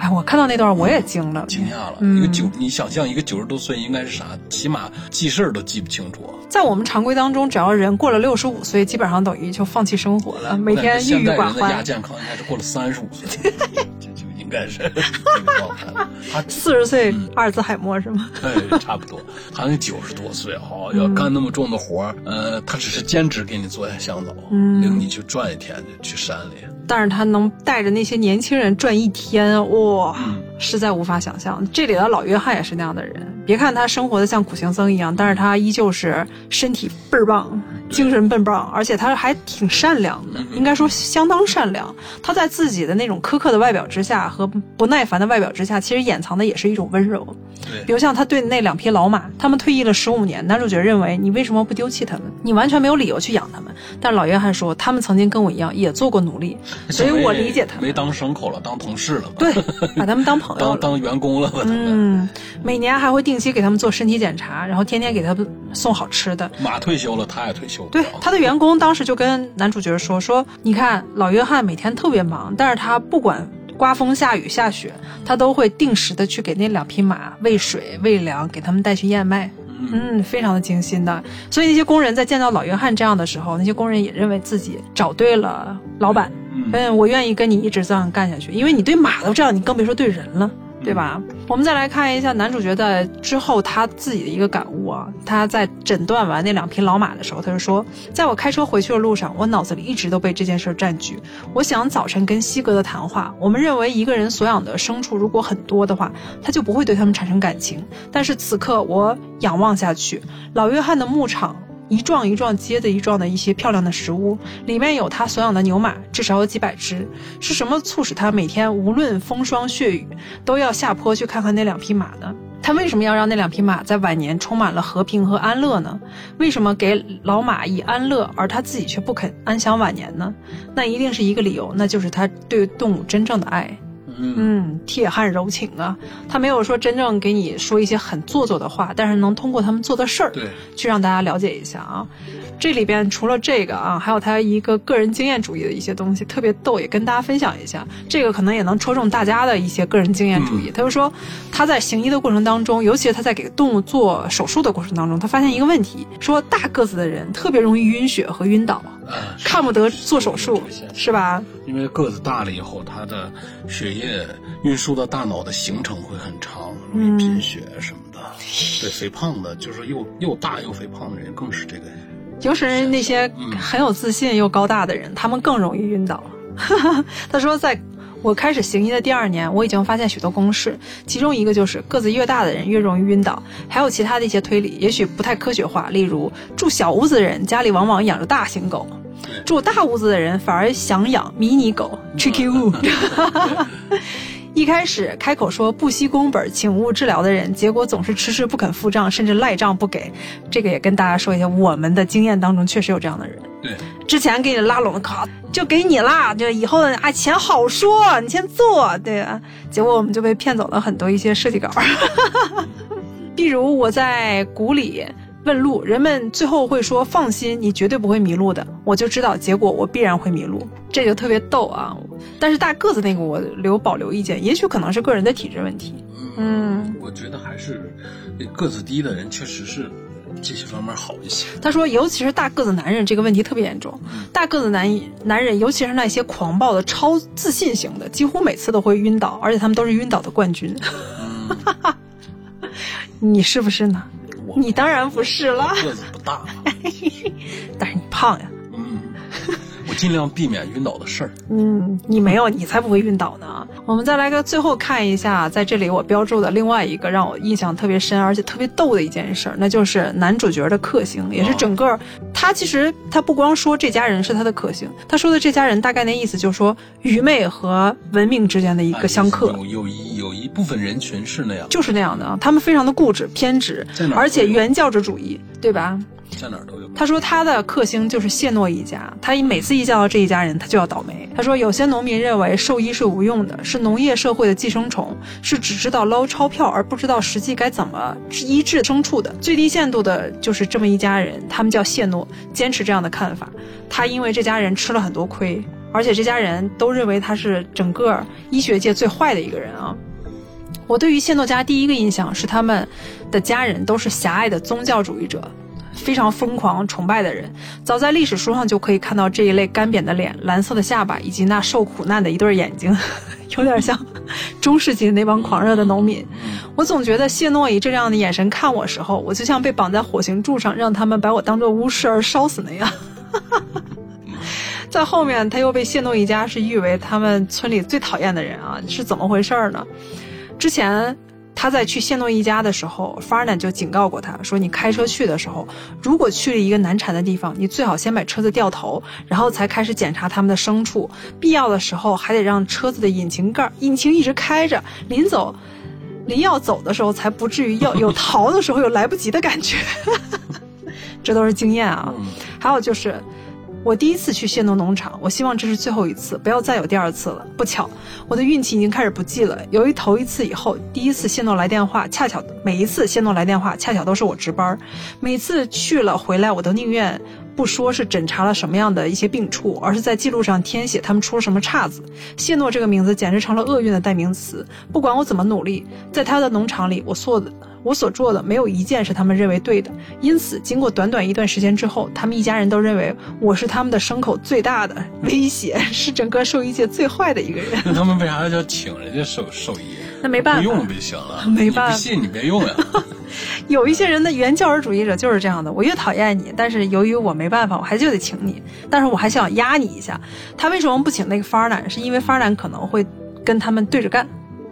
哎，我看到那段我也惊了，惊讶了。一个九，你想象一个九十多岁应该是啥？起码记事儿都记不清楚。在我们常规当中，只要人过了六十五岁，基本上等于就放弃生活了，每天郁郁寡欢。亚健康应该是过了三十五岁，就就应该是这个状态。他四十岁阿尔兹海默是吗？对，差不多。好像九十多岁哈，要干那么重的活儿，呃，他只是兼职给你做下向导，领你去转一天，就去山里。但是他能带着那些年轻人转一天，哇，实在无法想象。这里的老约翰也是那样的人，别看他生活的像苦行僧一样，但是他依旧是身体倍儿棒，精神倍儿棒，而且他还挺善良的，应该说相当善良。他在自己的那种苛刻的外表之下和不耐烦的外表之下，其实掩藏的也是一种温柔。对，比如像他对那两匹老马，他们退役了十五年，男主角认为你为什么不丢弃他们？你完全没有理由去养他们。但老约翰说，他们曾经跟我一样，也做过奴隶，所以我理解他们。没当牲口了，当同事了。对，把他们当朋友 当当员工了。嗯，每年还会定期给他们做身体检查，然后天天给他们送好吃的。马退休了，他也退休。对，他的员工当时就跟男主角说：“说你看，老约翰每天特别忙，但是他不管。”刮风下雨下雪，他都会定时的去给那两匹马喂水喂粮，给他们带去燕麦，嗯，非常的精心的。所以那些工人在见到老约翰这样的时候，那些工人也认为自己找对了老板，嗯，我愿意跟你一直这样干下去，因为你对马都这样，你更别说对人了。对吧？我们再来看一下男主角的之后他自己的一个感悟啊。他在诊断完那两匹老马的时候，他就说：“在我开车回去的路上，我脑子里一直都被这件事占据。我想早晨跟西格的谈话。我们认为一个人所养的牲畜如果很多的话，他就不会对他们产生感情。但是此刻我仰望下去，老约翰的牧场。”一幢一幢接着一幢的一些漂亮的石屋，里面有他所养的牛马，至少有几百只。是什么促使他每天无论风霜雪雨，都要下坡去看看那两匹马呢？他为什么要让那两匹马在晚年充满了和平和安乐呢？为什么给老马以安乐，而他自己却不肯安享晚年呢？那一定是一个理由，那就是他对动物真正的爱。嗯，铁汉柔情啊，他没有说真正给你说一些很做作的话，但是能通过他们做的事儿，对，去让大家了解一下啊。这里边除了这个啊，还有他一个个人经验主义的一些东西，特别逗，也跟大家分享一下。这个可能也能戳中大家的一些个人经验主义。他就说他在行医的过程当中，尤其是他在给动物做手术的过程当中，他发现一个问题，说大个子的人特别容易晕血和晕倒，看不得做手术，是吧？因为个子大了以后，他的血液运输到大脑的行程会很长，容易贫血什么的。对，肥胖的，就是又又大又肥胖的人，更是这个。尤其是那些很有自信又高大的人，他们更容易晕倒。他说，在我开始行医的第二年，我已经发现许多公式，其中一个就是个子越大的人越容易晕倒，还有其他的一些推理，也许不太科学化。例如，住小屋子的人家里往往养着大型狗，住大屋子的人反而想养迷你狗。Tricky Woo。一开始开口说不惜工本请勿治疗的人，结果总是迟迟不肯付账，甚至赖账不给。这个也跟大家说一下，我们的经验当中确实有这样的人。对，之前给你拉拢的卡就给你啦，就以后啊钱好说，你先做。对，结果我们就被骗走了很多一些设计稿。比如我在谷里。问路，人们最后会说：“放心，你绝对不会迷路的。”我就知道结果，我必然会迷路，这就特别逗啊！但是大个子那个，我留保留意见，也许可能是个人的体质问题。嗯，我觉得还是个子低的人确实是这些方面好一些。他说，尤其是大个子男人，这个问题特别严重。大个子男男人，尤其是那些狂暴的、超自信型的，几乎每次都会晕倒，而且他们都是晕倒的冠军。你是不是呢？你当然不是了，个子不大，但是你胖呀。尽量避免晕倒的事儿。嗯，你没有，你才不会晕倒呢。我们再来个最后看一下，在这里我标注的另外一个让我印象特别深而且特别逗的一件事，那就是男主角的克星，也是整个他其实他不光说这家人是他的克星，他说的这家人大概那意思就是说愚昧和文明之间的一个相克。有有一有一部分人群是那样，就是那样的，他们非常的固执偏执，而且原教旨主义，对吧？在哪儿都有。他说他的克星就是谢诺一家，他每次一见到这一家人，他就要倒霉。他说有些农民认为兽医是无用的，是农业社会的寄生虫，是只知道捞钞票而不知道实际该怎么医治牲畜的。最低限度的就是这么一家人，他们叫谢诺，坚持这样的看法。他因为这家人吃了很多亏，而且这家人都认为他是整个医学界最坏的一个人啊。我对于谢诺家第一个印象是他们的家人都是狭隘的宗教主义者。非常疯狂崇拜的人。早在历史书上就可以看到这一类干瘪的脸、蓝色的下巴以及那受苦难的一对眼睛，有点像 中世纪那帮狂热的农民。我总觉得谢诺以这样的眼神看我时候，我就像被绑在火刑柱上，让他们把我当做巫师而烧死那样。在后面，他又被谢诺一家是誉为他们村里最讨厌的人啊，是怎么回事呢？之前他在去谢诺一家的时候，法尔南就警告过他说：“你开车去的时候，如果去了一个难缠的地方，你最好先把车子掉头，然后才开始检查他们的牲畜，必要的时候还得让车子的引擎盖、引擎一直开着，临走。”临要走的时候，才不至于要 有逃的时候有来不及的感觉，这都是经验啊。还有就是，我第一次去谢农农场，我希望这是最后一次，不要再有第二次了。不巧，我的运气已经开始不济了。由于头一次以后，第一次谢诺来电话，恰巧每一次谢诺来电话，恰巧都是我值班，每次去了回来，我都宁愿。不说是诊查了什么样的一些病处，而是在记录上填写他们出了什么岔子。谢诺这个名字简直成了厄运的代名词。不管我怎么努力，在他的农场里，我做的我所做的没有一件是他们认为对的。因此，经过短短一段时间之后，他们一家人都认为我是他们的牲口最大的威胁，是整个兽医界最坏的一个人。那他们为啥要请人家兽兽医？那没办法，不用就行了。没办法，不信你别用呀。有一些人的原教旨主义者就是这样的。我越讨厌你，但是由于我没办法，我还就得请你。但是我还想压你一下。他为什么不请那个法尔南？是因为法尔南可能会跟他们对着干。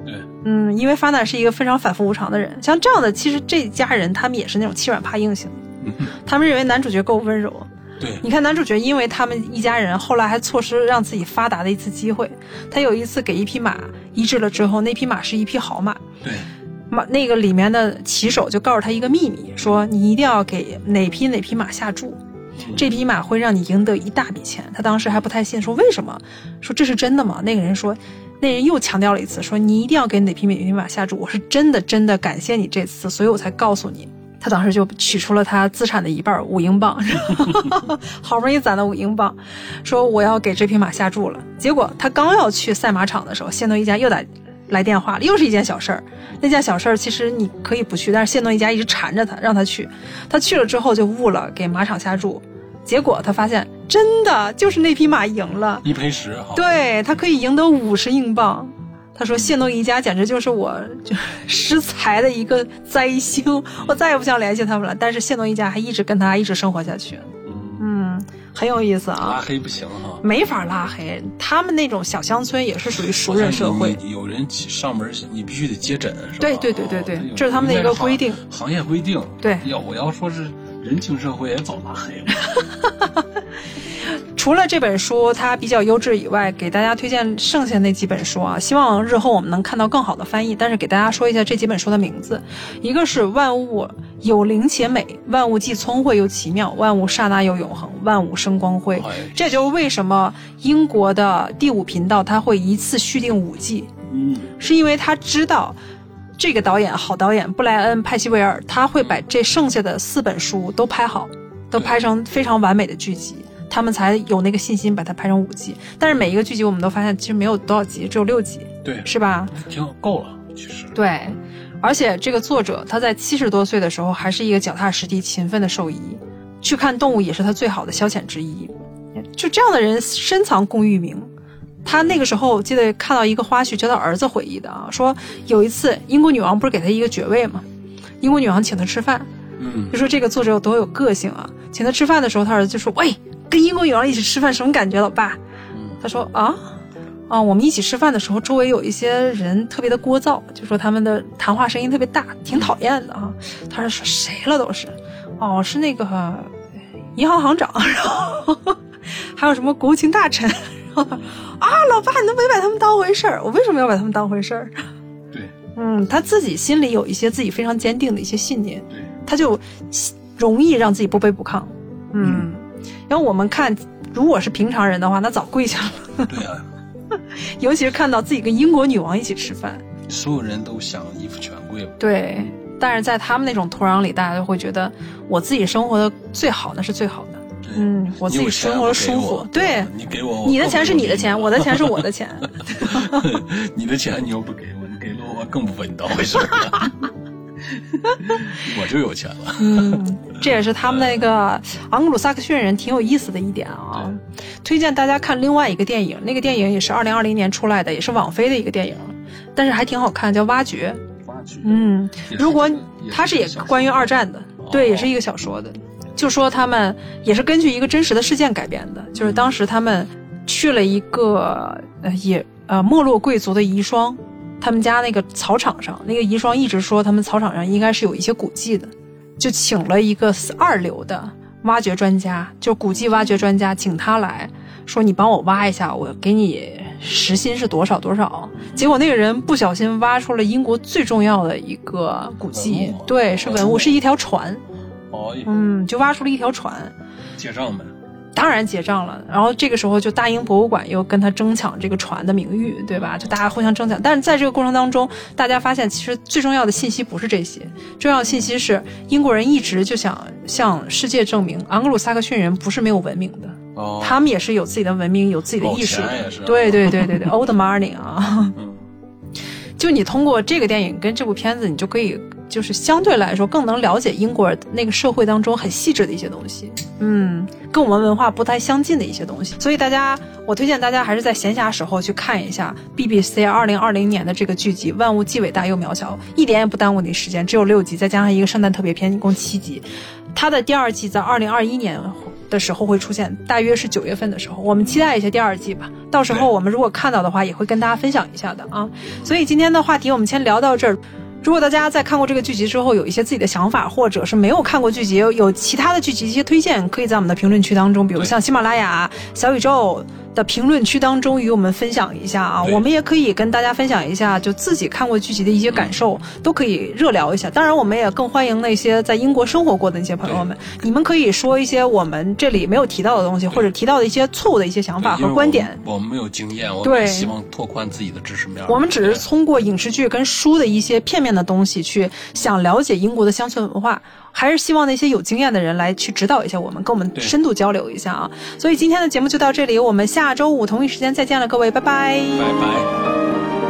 对，嗯，因为法尔南是一个非常反复无常的人。像这样的，其实这家人他们也是那种欺软怕硬型。他们认为男主角够温柔。对，你看男主角，因为他们一家人后来还错失让自己发达的一次机会。他有一次给一匹马医治了之后，那匹马是一匹好马。对。马那个里面的骑手就告诉他一个秘密，说你一定要给哪匹哪匹马下注，这匹马会让你赢得一大笔钱。他当时还不太信，说为什么？说这是真的吗？那个人说，那人又强调了一次，说你一定要给哪匹哪匹马下注，我是真的真的感谢你这次，所以我才告诉你。他当时就取出了他资产的一半五英镑，好不容易攒的五英镑，说我要给这匹马下注了。结果他刚要去赛马场的时候，谢诺一家又打。来电话了，又是一件小事儿。那件小事儿其实你可以不去，但是谢诺一家一直缠着他，让他去。他去了之后就误了，给马场下注，结果他发现真的就是那匹马赢了，一赔十。对他可以赢得五十英镑。他说谢诺一家简直就是我就失财的一个灾星，我再也不想联系他们了。但是谢诺一家还一直跟他一直生活下去。嗯。很有意思啊！拉黑不行哈，没法拉黑。他们那种小乡村也是属于熟人社会，有人上门，你必须得接诊，是吧？对对对对对，这是他们的一个规定，行业规定。对，要我要说是人情社会，也早拉黑了。除了这本书它比较优质以外，给大家推荐剩下那几本书啊，希望日后我们能看到更好的翻译。但是给大家说一下这几本书的名字，一个是《万物有灵且美》，万物既聪慧又奇妙，万物刹那又永恒，万物生光辉。这就是为什么英国的第五频道它会一次续订五季，嗯，是因为他知道这个导演好导演布莱恩·派西维尔他会把这剩下的四本书都拍好，都拍成非常完美的剧集。他们才有那个信心把它拍成五集，但是每一个剧集我们都发现其实没有多少集，只有六集，对，是吧？挺够了，其实。对，而且这个作者他在七十多岁的时候还是一个脚踏实地、勤奋的兽医，去看动物也是他最好的消遣之一。就这样的人深藏功与名。他那个时候记得看到一个花絮，叫他儿子回忆的啊，说有一次英国女王不是给他一个爵位吗？英国女王请他吃饭，嗯，就说这个作者有多有个性啊。请他吃饭的时候，他儿子就说：“喂。”跟英国友人一起吃饭什么感觉，老爸？他说啊，啊，我们一起吃饭的时候，周围有一些人特别的聒噪，就说他们的谈话声音特别大，挺讨厌的啊。他说谁了都是，哦，是那个银行行长，然后还有什么国务卿大臣，然后啊，老爸，你都没把他们当回事儿，我为什么要把他们当回事儿？对，嗯，他自己心里有一些自己非常坚定的一些信念，对，他就容易让自己不卑不亢，嗯。因为我们看，如果是平常人的话，那早跪下了。对啊，尤其是看到自己跟英国女王一起吃饭，所有人都想依附权贵。对，但是在他们那种土壤里，大家都会觉得我自己生活的最好，那是最好的。嗯，我自己生活的舒服。对，你给我，你的钱是你的钱，我的钱是我的钱。你的钱你又不给我，你给了我，更不把你当回事儿。我就有钱了。嗯，这也是他们那个昂格鲁萨克逊人挺有意思的一点啊。推荐大家看另外一个电影，那个电影也是二零二零年出来的，也是网飞的一个电影，但是还挺好看，叫《挖掘》。挖掘。嗯，如果它是也也关于二战的，对，也是一个小说的，就说他们也是根据一个真实的事件改编的，就是当时他们去了一个呃也呃没落贵族的遗孀。他们家那个草场上，那个遗孀一直说他们草场上应该是有一些古迹的，就请了一个二流的挖掘专家，就古迹挖掘专家，请他来说你帮我挖一下，我给你时薪是多少多少。结果那个人不小心挖出了英国最重要的一个古迹，对，是文物，是一条船。哦，嗯，就挖出了一条船，结账呗。当然结账了，然后这个时候就大英博物馆又跟他争抢这个船的名誉，对吧？就大家互相争抢。但是在这个过程当中，大家发现其实最重要的信息不是这些，重要信息是英国人一直就想向世界证明，昂格鲁萨克逊人不是没有文明的，他们也是有自己的文明，有自己的艺术。对对对对对，old money 啊。就你通过这个电影跟这部片子，你就可以就是相对来说更能了解英国那个社会当中很细致的一些东西，嗯，跟我们文化不太相近的一些东西。所以大家，我推荐大家还是在闲暇时候去看一下 BBC 二零二零年的这个剧集《万物既伟大又渺小》，一点也不耽误你时间，只有六集，再加上一个圣诞特别篇，一共七集。它的第二季在二零二一年的时候会出现，大约是九月份的时候，我们期待一下第二季吧。到时候我们如果看到的话，也会跟大家分享一下的啊。所以今天的话题我们先聊到这儿。如果大家在看过这个剧集之后有一些自己的想法，或者是没有看过剧集，有其他的剧集一些推荐，可以在我们的评论区当中，比如像喜马拉雅、小宇宙。的评论区当中与我们分享一下啊，我们也可以跟大家分享一下，就自己看过剧集的一些感受，都可以热聊一下。当然，我们也更欢迎那些在英国生活过的那些朋友们，你们可以说一些我们这里没有提到的东西，或者提到的一些错误的一些想法和观点。我们没有经验，我对们希望拓宽自己的知识面。我们只是通过影视剧跟书的一些片面的东西去想了解英国的乡村文化，还是希望那些有经验的人来去指导一下我们，跟我们深度交流一下啊。所以今天的节目就到这里，我们下周五同一时间再见了，各位，拜拜拜拜。